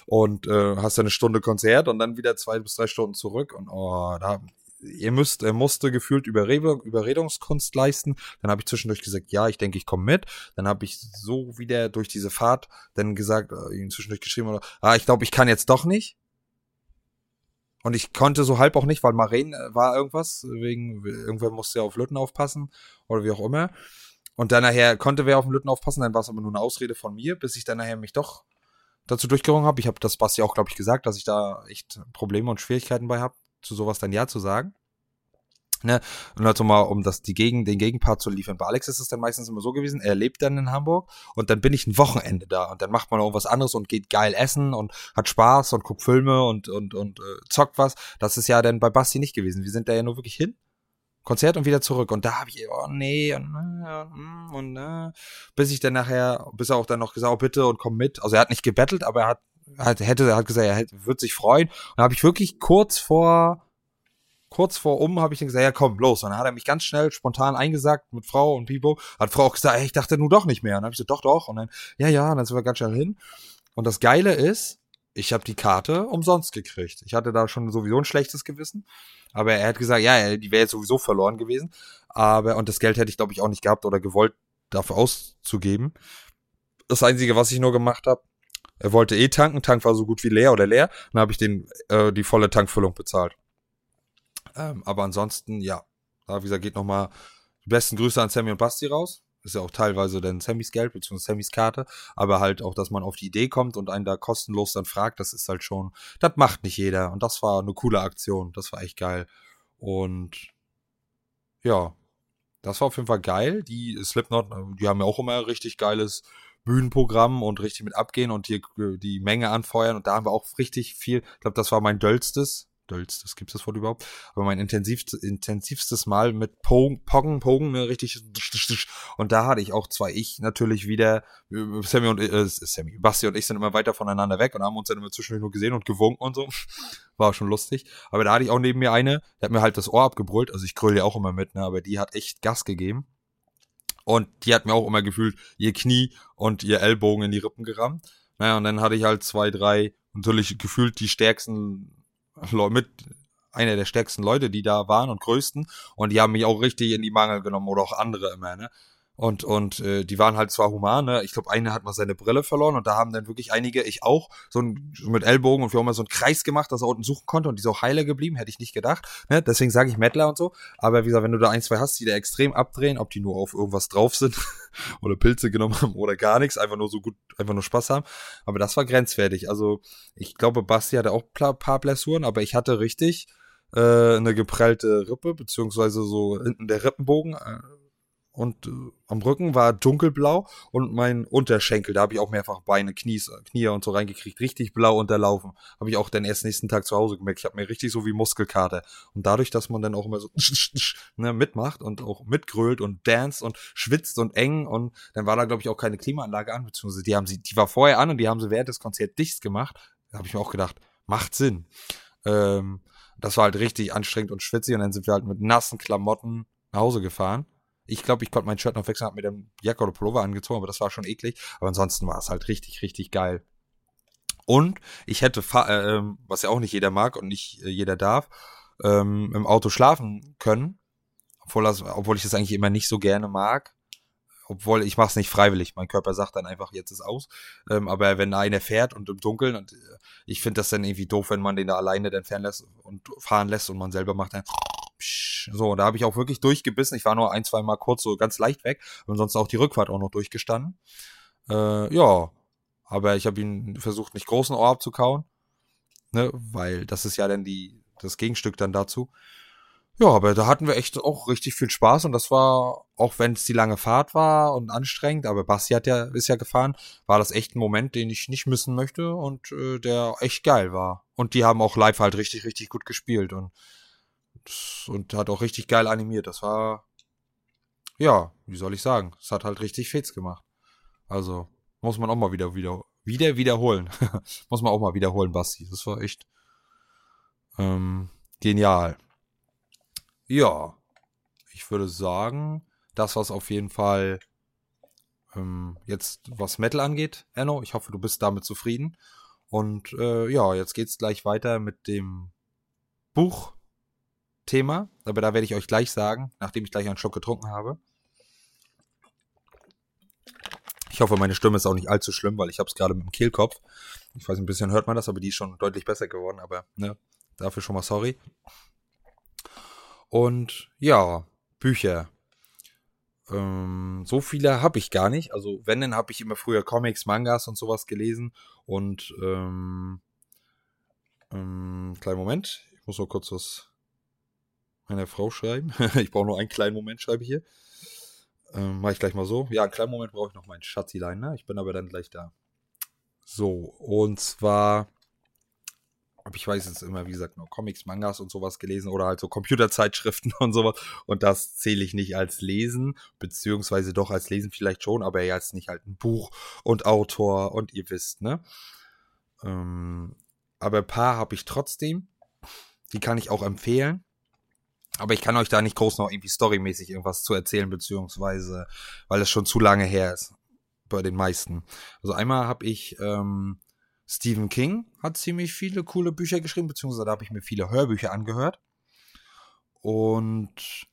Und äh, hast dann eine Stunde Konzert und dann wieder zwei bis drei Stunden zurück. Und oh, da, ihr müsst, er musste gefühlt Überredung, Überredungskunst leisten. Dann habe ich zwischendurch gesagt, ja, ich denke, ich komme mit. Dann habe ich so wieder durch diese Fahrt dann gesagt, äh, ihm zwischendurch geschrieben, ah, ich glaube, ich kann jetzt doch nicht. Und ich konnte so halb auch nicht, weil Maren äh, war irgendwas, wegen, irgendwer musste ja auf Lütten aufpassen oder wie auch immer. Und dann nachher konnte wer auf den Lütten aufpassen, dann war es aber nur eine Ausrede von mir, bis ich dann nachher mich doch dazu durchgerungen habe. Ich habe das Basti auch, glaube ich, gesagt, dass ich da echt Probleme und Schwierigkeiten bei habe, zu sowas dann Ja zu sagen. Ne? Und also mal, um das, die Gegen, den Gegenpart zu liefern. Bei Alex ist es dann meistens immer so gewesen, er lebt dann in Hamburg und dann bin ich ein Wochenende da und dann macht man auch was anderes und geht geil essen und hat Spaß und guckt Filme und, und, und äh, zockt was. Das ist ja dann bei Basti nicht gewesen. Wir sind da ja nur wirklich hin. Konzert und wieder zurück. Und da habe ich, oh nee, und, und, und, und bis ich dann nachher, bis er auch dann noch gesagt, oh, bitte und komm mit. Also er hat nicht gebettelt, aber er hat, hat hätte, er hat gesagt, er hätte, wird sich freuen. Und da habe ich wirklich kurz vor kurz vor um habe ich dann gesagt, ja komm, los. Und dann hat er mich ganz schnell spontan eingesagt mit Frau und Pipo. Hat Frau auch gesagt, ey, ich dachte nur doch nicht mehr. Und dann habe ich gesagt, doch, doch. Und dann, ja, ja, und dann sind wir ganz schnell hin. Und das Geile ist, ich habe die Karte umsonst gekriegt. Ich hatte da schon sowieso ein schlechtes Gewissen. Aber er hat gesagt, ja, die wäre jetzt sowieso verloren gewesen. Aber, und das Geld hätte ich, glaube ich, auch nicht gehabt oder gewollt, dafür auszugeben. Das Einzige, was ich nur gemacht habe, er wollte eh tanken, Tank war so gut wie leer oder leer. Dann habe ich den äh, die volle Tankfüllung bezahlt. Ähm, aber ansonsten, ja, wie gesagt, geht nochmal die besten Grüße an Sammy und Basti raus. ist ja auch teilweise dann Sammys Geld, beziehungsweise Sammys Karte, aber halt auch, dass man auf die Idee kommt und einen da kostenlos dann fragt, das ist halt schon, das macht nicht jeder. Und das war eine coole Aktion. Das war echt geil. Und ja, das war auf jeden Fall geil. Die Slipknot, die haben ja auch immer richtig geiles Bühnenprogramm und richtig mit abgehen und hier die Menge anfeuern. Und da haben wir auch richtig viel, ich glaube, das war mein döllstes Das gibt es Wort überhaupt, aber mein intensiv, intensivstes Mal mit Poggen, Poggen, Poggen, ne, richtig, und da hatte ich auch zwei ich natürlich wieder, Sammy und, äh, Sammy, Basti und ich sind immer weiter voneinander weg und haben uns dann immer zwischendurch nur gesehen und gewunken und so, war schon lustig, aber da hatte ich auch neben mir eine, der hat mir halt das Ohr abgebrüllt, also ich gröle ja auch immer mit, ne, aber die hat echt Gas gegeben, und die hat mir auch immer gefühlt ihr Knie und ihr Ellbogen in die Rippen gerammt. Naja, und dann hatte ich halt zwei, drei, natürlich gefühlt die stärksten mit einer der stärksten Leute, die da waren und größten. Und die haben mich auch richtig in die Mangel genommen oder auch andere immer, ne? Und, und äh, die waren halt zwar human, ne? Ich glaube, einer hat mal seine Brille verloren und da haben dann wirklich einige, ich auch, so, ein, mit Ellbogen und wir haben mal so einen Kreis gemacht, dass er unten suchen konnte und die ist auch heiler geblieben, hätte ich nicht gedacht. Ne? Deswegen sage ich Mettler und so. Aber wie gesagt, wenn du da ein, zwei hast, die da extrem abdrehen, ob die nur auf irgendwas drauf sind oder Pilze genommen haben oder gar nichts, einfach nur so gut, einfach nur Spaß haben. Aber das war grenzwertig. Also ich glaube, Basti hatte auch ein paar Blessuren, aber ich hatte richtig äh, eine geprellte Rippe, beziehungsweise so hinten der Rippenbogen. Äh, und äh, am Rücken war dunkelblau und mein Unterschenkel, da habe ich auch mehrfach Beine, Knies, Knie und so reingekriegt, richtig blau unterlaufen. Habe ich auch dann erst nächsten Tag zu Hause gemerkt. Ich habe mir richtig so wie Muskelkater. Und dadurch, dass man dann auch immer so ne, mitmacht und auch mitgrölt und dance und schwitzt und eng und dann war da glaube ich auch keine Klimaanlage an, beziehungsweise die haben sie, die war vorher an und die haben sie während des Konzerts dicht gemacht. Da habe ich mir auch gedacht, macht Sinn. Ähm, das war halt richtig anstrengend und schwitzig und dann sind wir halt mit nassen Klamotten nach Hause gefahren. Ich glaube, ich konnte mein Shirt noch wechseln, habe mir dann Jacke oder Pullover angezogen, aber das war schon eklig. Aber ansonsten war es halt richtig, richtig geil. Und ich hätte, äh, ähm, was ja auch nicht jeder mag und nicht äh, jeder darf, ähm, im Auto schlafen können. Obwohl, das, obwohl ich das eigentlich immer nicht so gerne mag. Obwohl ich mache es nicht freiwillig. Mein Körper sagt dann einfach, jetzt ist aus. Ähm, aber wenn einer fährt und im Dunkeln, und äh, ich finde das dann irgendwie doof, wenn man den da alleine dann fahren lässt und fahren lässt und man selber macht dann so, da habe ich auch wirklich durchgebissen. Ich war nur ein, zwei Mal kurz so ganz leicht weg und sonst auch die Rückfahrt auch noch durchgestanden. Äh, ja, aber ich habe ihn versucht, nicht großen Ohr abzukauen, ne, weil das ist ja dann die, das Gegenstück dann dazu. Ja, aber da hatten wir echt auch richtig viel Spaß und das war, auch wenn es die lange Fahrt war und anstrengend, aber Basti hat ja, ist ja gefahren, war das echt ein Moment, den ich nicht missen möchte und äh, der echt geil war. Und die haben auch live halt richtig, richtig gut gespielt und und hat auch richtig geil animiert. Das war, ja, wie soll ich sagen, es hat halt richtig Fets gemacht. Also, muss man auch mal wieder, wieder, wieder wiederholen. muss man auch mal wiederholen, Basti. Das war echt ähm, genial. Ja, ich würde sagen, das was auf jeden Fall ähm, jetzt was Metal angeht, Enno. Ich hoffe, du bist damit zufrieden. Und äh, ja, jetzt geht's gleich weiter mit dem Buch Thema, aber da werde ich euch gleich sagen, nachdem ich gleich einen Schluck getrunken habe. Ich hoffe, meine Stimme ist auch nicht allzu schlimm, weil ich habe es gerade mit dem Kehlkopf. Ich weiß, ein bisschen hört man das, aber die ist schon deutlich besser geworden, aber ne, dafür schon mal sorry. Und ja, Bücher. Ähm, so viele habe ich gar nicht. Also wenn, dann habe ich immer früher Comics, Mangas und sowas gelesen. Und ähm, ähm, kleinen Moment, ich muss nur kurz was meiner Frau schreiben. ich brauche nur einen kleinen Moment, schreibe ich hier. Ähm, Mache ich gleich mal so. Ja, einen kleinen Moment brauche ich noch meinen Schatzilein, ne? Ich bin aber dann gleich da. So, und zwar habe ich weiß jetzt immer, wie gesagt, nur Comics, Mangas und sowas gelesen oder halt so Computerzeitschriften und sowas. Und das zähle ich nicht als Lesen, beziehungsweise doch als Lesen vielleicht schon, aber jetzt nicht halt ein Buch und Autor und ihr wisst, ne? Ähm, aber ein paar habe ich trotzdem. Die kann ich auch empfehlen. Aber ich kann euch da nicht groß noch irgendwie storymäßig irgendwas zu erzählen, beziehungsweise, weil es schon zu lange her ist. Bei den meisten. Also einmal habe ich ähm, Stephen King hat ziemlich viele coole Bücher geschrieben, beziehungsweise da habe ich mir viele Hörbücher angehört. Und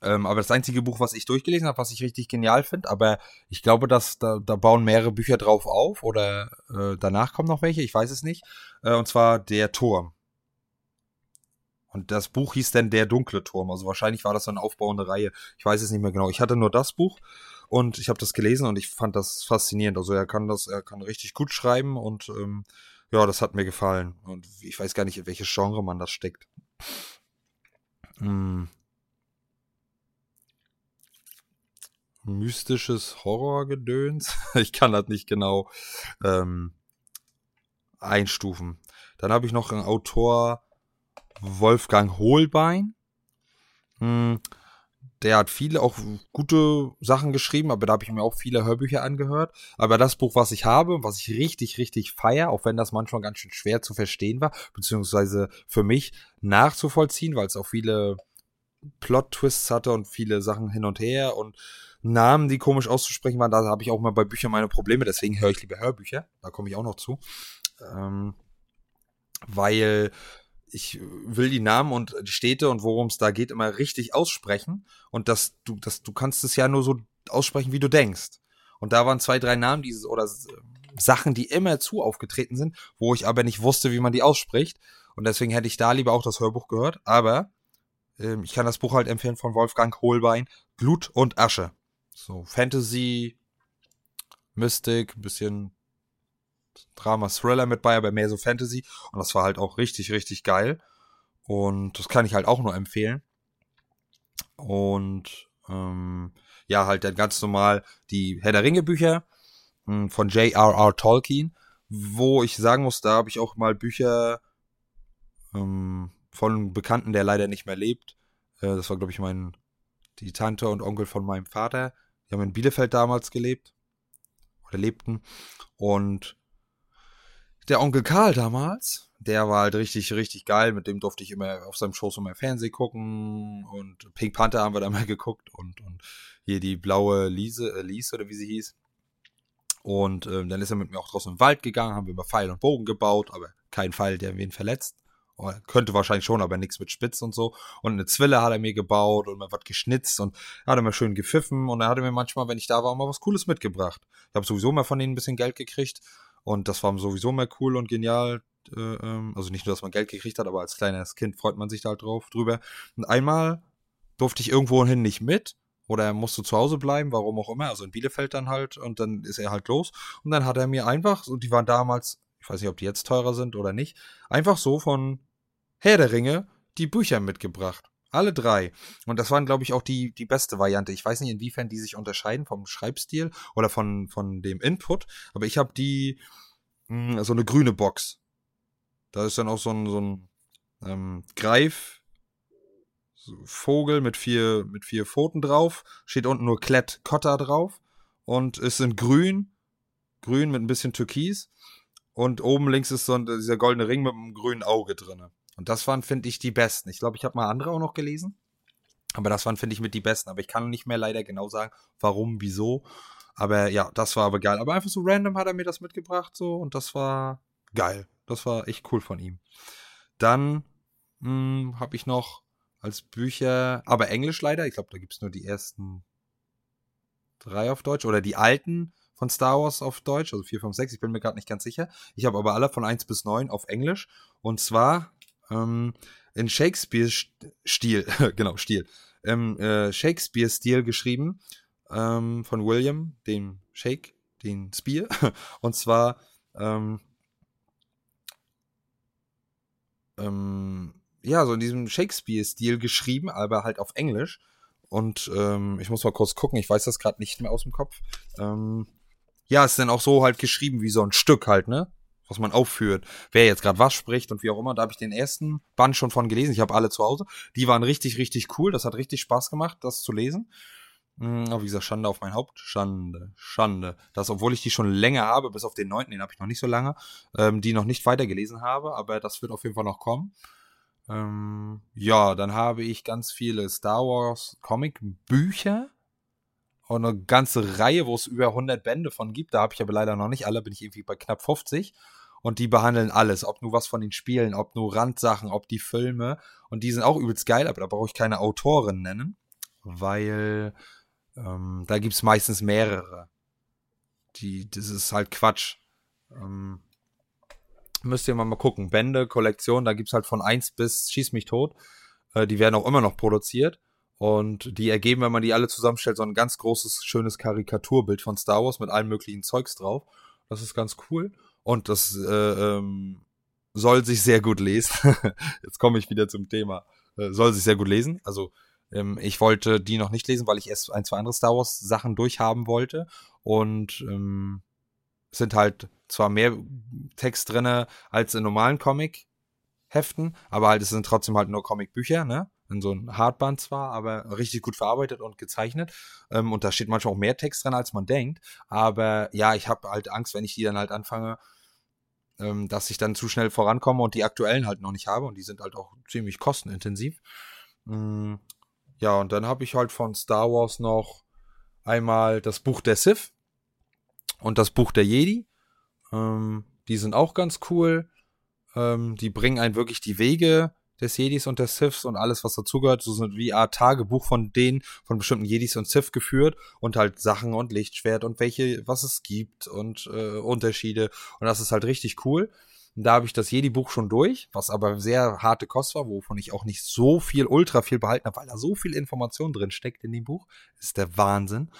ähm, aber das einzige Buch, was ich durchgelesen habe, was ich richtig genial finde, aber ich glaube, dass da, da bauen mehrere Bücher drauf auf oder äh, danach kommen noch welche, ich weiß es nicht. Äh, und zwar Der Turm Und das Buch hieß dann Der dunkle Turm. Also wahrscheinlich war das so eine aufbauende Reihe. Ich weiß es nicht mehr genau. Ich hatte nur das Buch und ich habe das gelesen und ich fand das faszinierend. Also er kann das, er kann richtig gut schreiben und ähm, ja, das hat mir gefallen. Und ich weiß gar nicht, in welches Genre man das steckt. Hm. Mystisches Horrorgedöns. ich kann das nicht genau ähm, einstufen. Dann habe ich noch einen Autor, Wolfgang Holbein. Hm, der hat viele auch gute Sachen geschrieben, aber da habe ich mir auch viele Hörbücher angehört. Aber das Buch, was ich habe, was ich richtig, richtig feier, auch wenn das manchmal ganz schön schwer zu verstehen war, beziehungsweise für mich nachzuvollziehen, weil es auch viele Plot-Twists hatte und viele Sachen hin und her und Namen, die komisch auszusprechen waren, da habe ich auch mal bei Büchern meine Probleme, deswegen höre ich lieber Hörbücher. Da komme ich auch noch zu. Ähm, weil ich will die Namen und die Städte und worum es da geht immer richtig aussprechen und dass du dass du kannst es ja nur so aussprechen, wie du denkst. Und da waren zwei, drei Namen dieses oder Sachen, die immer zu aufgetreten sind, wo ich aber nicht wusste, wie man die ausspricht und deswegen hätte ich da lieber auch das Hörbuch gehört, aber ähm, ich kann das Buch halt empfehlen von Wolfgang Holbein, Blut und Asche. So Fantasy Mystic, bisschen Drama, Thriller mit bei, aber mehr so Fantasy. Und das war halt auch richtig, richtig geil. Und das kann ich halt auch nur empfehlen. Und ähm, ja, halt dann ganz normal die Herr der Ringe Bücher hm, von J.R.R. Tolkien, wo ich sagen muss, da habe ich auch mal Bücher ähm, von Bekannten, der leider nicht mehr lebt. Äh, das war, glaube ich, mein, die Tante und Onkel von meinem Vater. Die haben in Bielefeld damals gelebt. Oder lebten. Und der Onkel Karl damals, der war halt richtig, richtig geil. Mit dem durfte ich immer auf seinem Schoß immer Fernsehen gucken. Und Pink Panther haben wir da mal geguckt. Und, und hier die blaue Liese, äh, Lies oder wie sie hieß. Und ähm, dann ist er mit mir auch draußen im Wald gegangen, haben wir über Pfeil und Bogen gebaut, aber kein Pfeil, der wen verletzt. Oh, könnte wahrscheinlich schon, aber nichts mit Spitz und so. Und eine Zwille hat er mir gebaut und mal was geschnitzt und hat er mir schön gepfiffen und er hatte mir manchmal, wenn ich da war, mal was Cooles mitgebracht. Ich habe sowieso mal von ihnen ein bisschen Geld gekriegt und das war sowieso mal cool und genial. Äh, ähm, also nicht nur, dass man Geld gekriegt hat, aber als kleines Kind freut man sich da halt drauf drüber. Und einmal durfte ich irgendwohin nicht mit oder er musste zu Hause bleiben, warum auch immer, also in Bielefeld dann halt und dann ist er halt los und dann hat er mir einfach, und die waren damals, ich weiß nicht, ob die jetzt teurer sind oder nicht, einfach so von Herr der Ringe die Bücher mitgebracht. Alle drei. Und das waren, glaube ich, auch die, die beste Variante. Ich weiß nicht, inwiefern die sich unterscheiden vom Schreibstil oder von, von dem Input, aber ich habe die, mh, hm, so eine grüne Box. Da ist dann auch so ein, so ein ähm, Greif, Vogel mit vier, mit vier Pfoten drauf. Steht unten nur Klett Cotta drauf. Und ist in grün. Grün mit ein bisschen Türkis. Und oben links ist so ein, dieser goldene Ring mit einem grünen Auge drinne. Und das waren, finde ich, die besten. Ich glaube, ich habe mal andere auch noch gelesen. Aber das waren, finde ich, mit die besten. Aber ich kann nicht mehr leider genau sagen, warum, wieso. Aber ja, das war aber geil. Aber einfach so random hat er mir das mitgebracht, so. Und das war geil. Das war echt cool von ihm. Dann hm, habe ich noch als Bücher, aber Englisch leider. Ich glaube, da gibt es nur die ersten drei auf Deutsch. Oder die alten von Star Wars auf Deutsch, also 4, 5, 6, ich bin mir gerade nicht ganz sicher. Ich habe aber alle von 1 bis 9 auf Englisch. Und zwar ähm, in Shakespeare-Stil, genau, Stil, im äh, Shakespeare-Stil geschrieben ähm, von William, dem Shake, den Spear. Und zwar ähm, ähm, ja, so in diesem Shakespeare-Stil geschrieben, aber halt auf Englisch. Und ähm, ich muss mal kurz gucken, ich weiß das gerade nicht mehr aus dem Kopf. Ähm, ja, ist dann auch so halt geschrieben wie so ein Stück halt, ne? Was man aufführt, wer jetzt gerade was spricht und wie auch immer. Da habe ich den ersten Band schon von gelesen. Ich habe alle zu Hause. Die waren richtig, richtig cool. Das hat richtig Spaß gemacht, das zu lesen. Hm, aber wie gesagt, Schande auf mein Haupt. Schande, Schande. Das, obwohl ich die schon länger habe, bis auf den neunten, den habe ich noch nicht so lange, ähm, die noch nicht weitergelesen habe, aber das wird auf jeden Fall noch kommen. Ähm, ja, dann habe ich ganz viele Star Wars Comic Bücher und eine ganze Reihe, wo es über 100 Bände von gibt. Da habe ich aber leider noch nicht alle, bin ich irgendwie bei knapp 50. Und die behandeln alles, ob nur was von den Spielen, ob nur Randsachen, ob die Filme. Und die sind auch übelst geil, aber da brauche ich keine Autorin nennen, weil ähm, da gibt es meistens mehrere. Die, das ist halt Quatsch. Ähm, müsst ihr mal, gucken. Bände, Kollektion, da gibt's halt von eins bis Schieß mich tot. Äh, die werden auch immer noch produziert. Und die ergeben, wenn man die alle zusammenstellt, so ein ganz großes, schönes Karikaturbild von Star Wars mit allen möglichen Zeugs drauf. Das ist ganz cool. Und das äh, ähm, soll sich sehr gut lesen. Jetzt komme ich wieder zum Thema. Äh, soll sich sehr gut lesen. Also ähm, ich wollte die noch nicht lesen, weil ich erst ein, zwei andere Star Wars Sachen durchhaben wollte. Und ähm, sind halt zwar mehr Text drinne als in normalen Comic-Heften, aber halt es sind trotzdem halt nur Comic-Bücher, ne? In so ein Hardband zwar, aber richtig gut verarbeitet und gezeichnet. Ähm, und da steht manchmal auch mehr Text drin, als man denkt. Aber ja, ich habe halt Angst, wenn ich die dann halt anfange, ähm, dass ich dann zu schnell vorankomme und die aktuellen halt noch nicht habe. Und die sind halt auch ziemlich kostenintensiv. Mm, ja, und dann habe ich halt von Star Wars noch einmal das Buch der Sith und das Buch der Jedi. Ähm, die sind auch ganz cool. Ähm, die bringen einen wirklich die Wege des Jedis und des Siths und alles, was dazugehört. So sind wie Art Tagebuch von denen, von bestimmten Jedis und Sith geführt und halt Sachen und Lichtschwert und welche, was es gibt und äh, Unterschiede. Und das ist halt richtig cool. Und da habe ich das Jedi-Buch schon durch, was aber sehr harte Kost war, wovon ich auch nicht so viel, ultra viel behalten habe, weil da so viel Information drin steckt in dem Buch. Ist der Wahnsinn.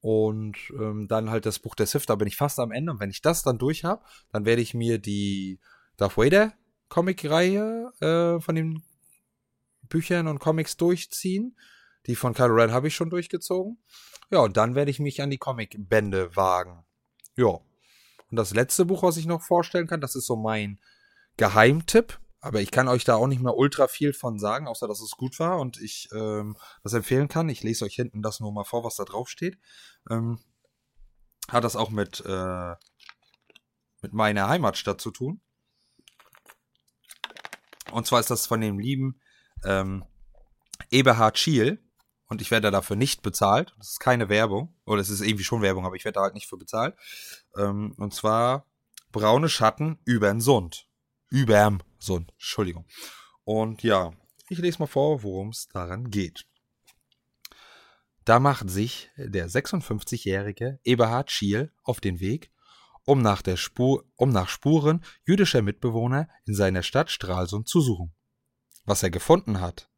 Und ähm, dann halt das Buch der Sith, da bin ich fast am Ende. Und wenn ich das dann durch habe, dann werde ich mir die Darth Vader Comic-Reihe äh, von den Büchern und Comics durchziehen. Die von Kylo Ren habe ich schon durchgezogen. Ja, und dann werde ich mich an die Comic-Bände wagen. Ja. Und das letzte Buch, was ich noch vorstellen kann, das ist so mein Geheimtipp. Aber ich kann euch da auch nicht mehr ultra viel von sagen, außer dass es gut war und ich ähm, das empfehlen kann. Ich lese euch hinten das nur mal vor, was da drauf steht. Ähm, hat das auch mit, äh, mit meiner Heimatstadt zu tun. Und zwar ist das von dem lieben ähm, Eberhard Schiel. Und ich werde dafür nicht bezahlt. Das ist keine Werbung. Oder es ist irgendwie schon Werbung, aber ich werde da halt nicht für bezahlt. Ähm, und zwar braune Schatten übern Sund. Überm Sund. Entschuldigung. Und ja, ich lese mal vor, worum es daran geht. Da macht sich der 56-jährige Eberhard Schiel auf den Weg, um nach, der Spur, um nach Spuren jüdischer Mitbewohner in seiner Stadt Stralsund zu suchen. Was er gefunden hat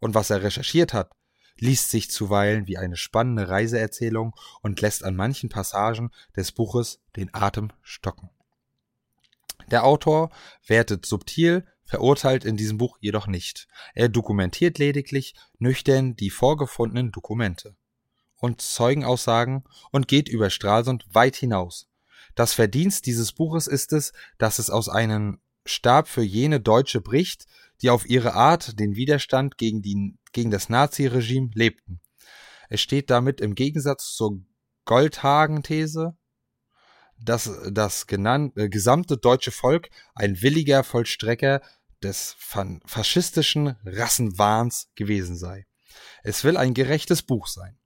und was er recherchiert hat, liest sich zuweilen wie eine spannende Reiseerzählung und lässt an manchen Passagen des Buches den Atem stocken. Der Autor wertet subtil, verurteilt in diesem Buch jedoch nicht. Er dokumentiert lediglich nüchtern die vorgefundenen Dokumente und Zeugenaussagen und geht über Stralsund weit hinaus, das Verdienst dieses Buches ist es, dass es aus einem Stab für jene Deutsche bricht, die auf ihre Art den Widerstand gegen, die, gegen das Naziregime lebten. Es steht damit im Gegensatz zur Goldhagen-These, dass das genannt, äh, gesamte deutsche Volk ein williger Vollstrecker des faschistischen Rassenwahns gewesen sei. Es will ein gerechtes Buch sein.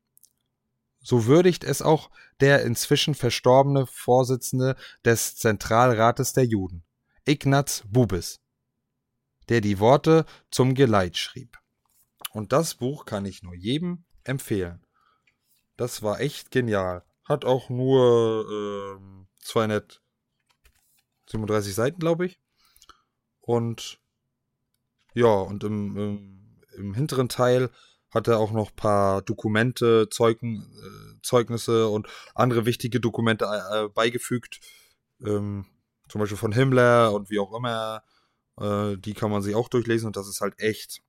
So würdigt es auch der inzwischen verstorbene Vorsitzende des Zentralrates der Juden, Ignaz Bubis, der die Worte zum Geleit schrieb. Und das Buch kann ich nur jedem empfehlen. Das war echt genial. Hat auch nur äh, 237 Seiten, glaube ich. Und ja, und im, im, im hinteren Teil hat er auch noch ein paar Dokumente, Zeugen, äh, Zeugnisse und andere wichtige Dokumente äh, beigefügt. Ähm, zum Beispiel von Himmler und wie auch immer. Äh, die kann man sich auch durchlesen und das ist halt echt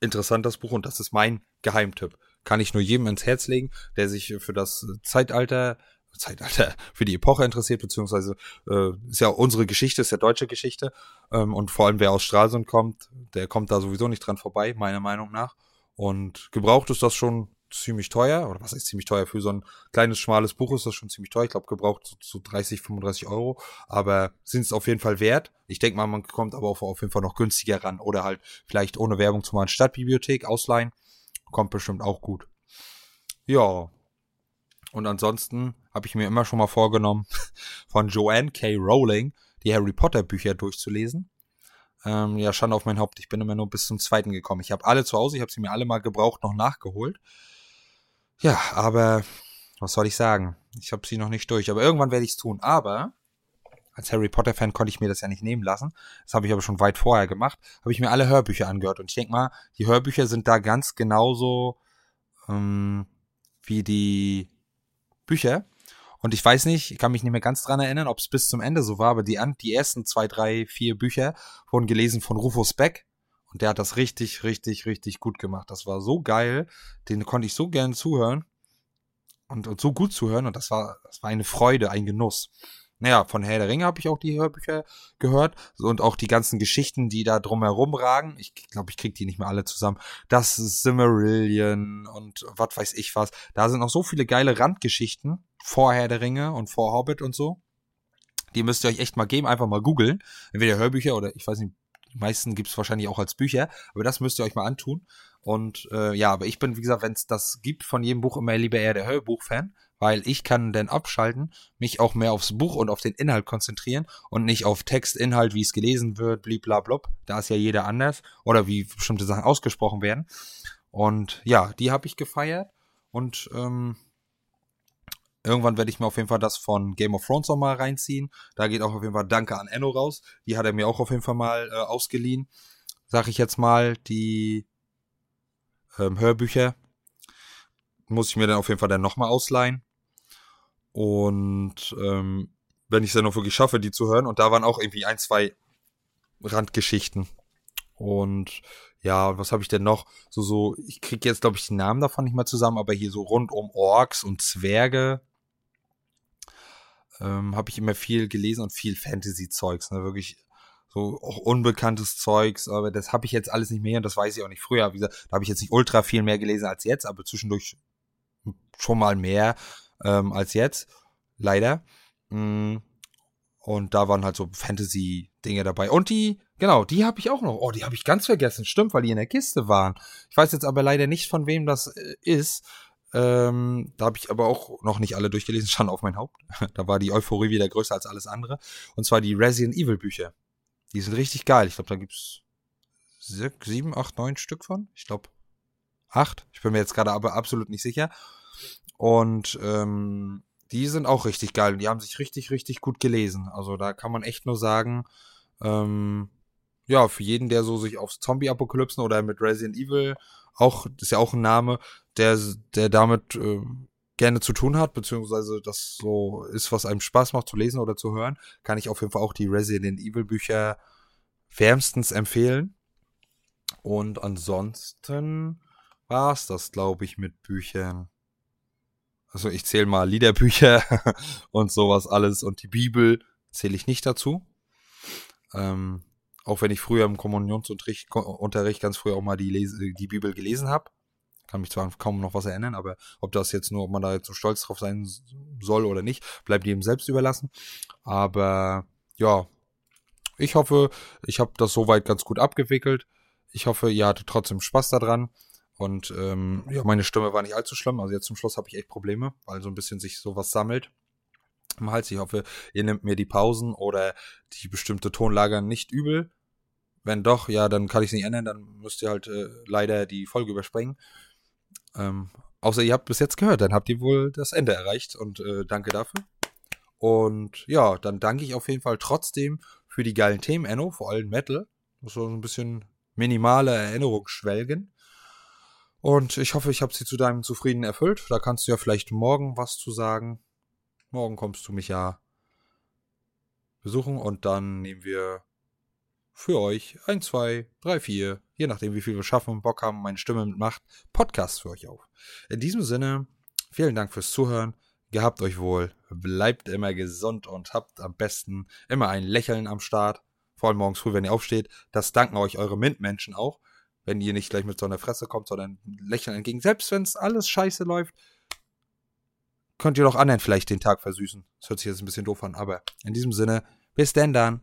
interessant, das Buch. Und das ist mein Geheimtipp. Kann ich nur jedem ins Herz legen, der sich für das Zeitalter Zeitalter für die Epoche interessiert, beziehungsweise äh, ist ja unsere Geschichte, ist ja deutsche Geschichte. Ähm, und vor allem wer aus Stralsund kommt, der kommt da sowieso nicht dran vorbei, meiner Meinung nach. Und gebraucht ist das schon ziemlich teuer. Oder was ist ziemlich teuer? Für so ein kleines, schmales Buch ist das schon ziemlich teuer. Ich glaube, gebraucht so, so 30, 35 Euro. Aber sind es auf jeden Fall wert. Ich denke mal, man kommt aber auf, auf jeden Fall noch günstiger ran. Oder halt vielleicht ohne Werbung zu mal Stadtbibliothek ausleihen. Kommt bestimmt auch gut. Ja. Und ansonsten habe ich mir immer schon mal vorgenommen, von Joanne K. Rowling die Harry Potter Bücher durchzulesen. Ähm, ja, Schande auf mein Haupt. Ich bin immer nur bis zum zweiten gekommen. Ich habe alle zu Hause, ich habe sie mir alle mal gebraucht, noch nachgeholt. Ja, aber was soll ich sagen? Ich habe sie noch nicht durch. Aber irgendwann werde ich es tun. Aber als Harry Potter-Fan konnte ich mir das ja nicht nehmen lassen. Das habe ich aber schon weit vorher gemacht. Habe ich mir alle Hörbücher angehört. Und ich denke mal, die Hörbücher sind da ganz genauso ähm, wie die Bücher. Und ich weiß nicht, ich kann mich nicht mehr ganz dran erinnern, ob es bis zum Ende so war, aber die, die ersten zwei, drei, vier Bücher wurden gelesen von Rufus Beck. Und der hat das richtig, richtig, richtig gut gemacht. Das war so geil. Den konnte ich so gern zuhören. Und, und so gut zuhören. Und das war, das war eine Freude, ein Genuss. Naja, von Herr der Ringe habe ich auch die Hörbücher gehört und auch die ganzen Geschichten, die da drumherum ragen. Ich glaube, ich krieg die nicht mehr alle zusammen. Das Simmerillion und was weiß ich was. Da sind noch so viele geile Randgeschichten vor Herr der Ringe und vor Hobbit und so. Die müsst ihr euch echt mal geben, einfach mal googeln. Entweder Hörbücher oder ich weiß nicht, die meisten gibt's wahrscheinlich auch als Bücher, aber das müsst ihr euch mal antun. Und äh, ja, aber ich bin, wie gesagt, wenn es das gibt von jedem Buch immer lieber eher der Hörbuch-Fan, weil ich kann dann abschalten, mich auch mehr aufs Buch und auf den Inhalt konzentrieren und nicht auf Text, Inhalt, wie es gelesen wird, bliblablub. Da ist ja jeder anders oder wie bestimmte Sachen ausgesprochen werden. Und ja, die habe ich gefeiert und ähm, Irgendwann werde ich mir auf jeden Fall das von Game of Thrones noch mal reinziehen. Da geht auch auf jeden Fall Danke an Enno raus. Die hat er mir auch auf jeden Fall mal äh, ausgeliehen. Sag ich jetzt mal, die ähm, Hörbücher muss ich mir dann auf jeden Fall dann nochmal ausleihen. Und ähm, wenn ich es dann noch wirklich schaffe, die zu hören. Und da waren auch irgendwie ein, zwei Randgeschichten. Und ja, was habe ich denn noch? So, so, ich kriege jetzt, glaube ich, die Namen davon nicht mehr zusammen, aber hier so rund um Orks und Zwerge ähm, habe ich immer viel gelesen und viel Fantasy-Zeugs, ne, wirklich so auch unbekanntes Zeugs, aber das habe ich jetzt alles nicht mehr und das weiß ich auch nicht früher. Wie gesagt, da habe ich jetzt nicht ultra viel mehr gelesen als jetzt, aber zwischendurch schon mal mehr ähm, als jetzt, leider. Mm, und da waren halt so Fantasy-Dinge dabei. Und die, genau, die habe ich auch noch. Oh, die habe ich ganz vergessen. Stimmt, weil die in der Kiste waren. Ich weiß jetzt aber leider nicht, von wem das äh, ist. Ähm, da habe ich aber auch noch nicht alle durchgelesen, schon auf mein Haupt. da war die Euphorie wieder größer als alles andere. Und zwar die Resident Evil Bücher. Die sind richtig geil. Ich glaube, da gibt's sechs, sieben, acht, neun Stück von. Ich glaube acht. Ich bin mir jetzt gerade aber absolut nicht sicher. Und ähm, die sind auch richtig geil. Die haben sich richtig, richtig gut gelesen. Also da kann man echt nur sagen, ähm, ja, für jeden, der so sich aufs Zombie-Apokalypsen oder mit Resident Evil auch, ist ja auch ein Name, der, der damit äh, gerne zu tun hat, beziehungsweise das so ist, was einem Spaß macht zu lesen oder zu hören, kann ich auf jeden Fall auch die Resident Evil Bücher wärmstens empfehlen. Und ansonsten war es das, glaube ich, mit Büchern. Also ich zähle mal Liederbücher und sowas alles und die Bibel zähle ich nicht dazu. Ähm, auch wenn ich früher im Kommunionsunterricht ganz früher auch mal die, Lese, die Bibel gelesen habe. Kann mich zwar kaum noch was erinnern, aber ob das jetzt nur, ob man da jetzt so stolz drauf sein soll oder nicht, bleibt jedem selbst überlassen. Aber ja, ich hoffe, ich habe das soweit ganz gut abgewickelt. Ich hoffe, ihr hattet trotzdem Spaß daran. Und ähm, ja, meine Stimme war nicht allzu schlimm. Also jetzt zum Schluss habe ich echt Probleme, weil so ein bisschen sich sowas sammelt im Hals. Ich hoffe, ihr nehmt mir die Pausen oder die bestimmte Tonlage nicht übel. Wenn doch, ja, dann kann ich es nicht ändern, dann müsst ihr halt äh, leider die Folge überspringen. Ähm, außer ihr habt bis jetzt gehört, dann habt ihr wohl das Ende erreicht und äh, danke dafür. Und ja, dann danke ich auf jeden Fall trotzdem für die geilen Themen, Enno, vor allem Metal. So ein bisschen minimale Erinnerung schwelgen. Und ich hoffe, ich habe sie zu deinem Zufrieden erfüllt. Da kannst du ja vielleicht morgen was zu sagen. Morgen kommst du mich ja besuchen und dann nehmen wir für euch ein, zwei, drei, vier, je nachdem, wie viel wir schaffen, Bock haben, meine Stimme mitmacht, Podcast für euch auf. In diesem Sinne, vielen Dank fürs Zuhören. Gehabt euch wohl, bleibt immer gesund und habt am besten immer ein Lächeln am Start. Vor allem morgens früh, wenn ihr aufsteht. Das danken euch eure MINT-Menschen auch. Wenn ihr nicht gleich mit so einer Fresse kommt, sondern Lächeln entgegen. Selbst wenn es alles scheiße läuft, könnt ihr doch anderen vielleicht den Tag versüßen. Das hört sich jetzt ein bisschen doof an, aber in diesem Sinne, bis denn dann.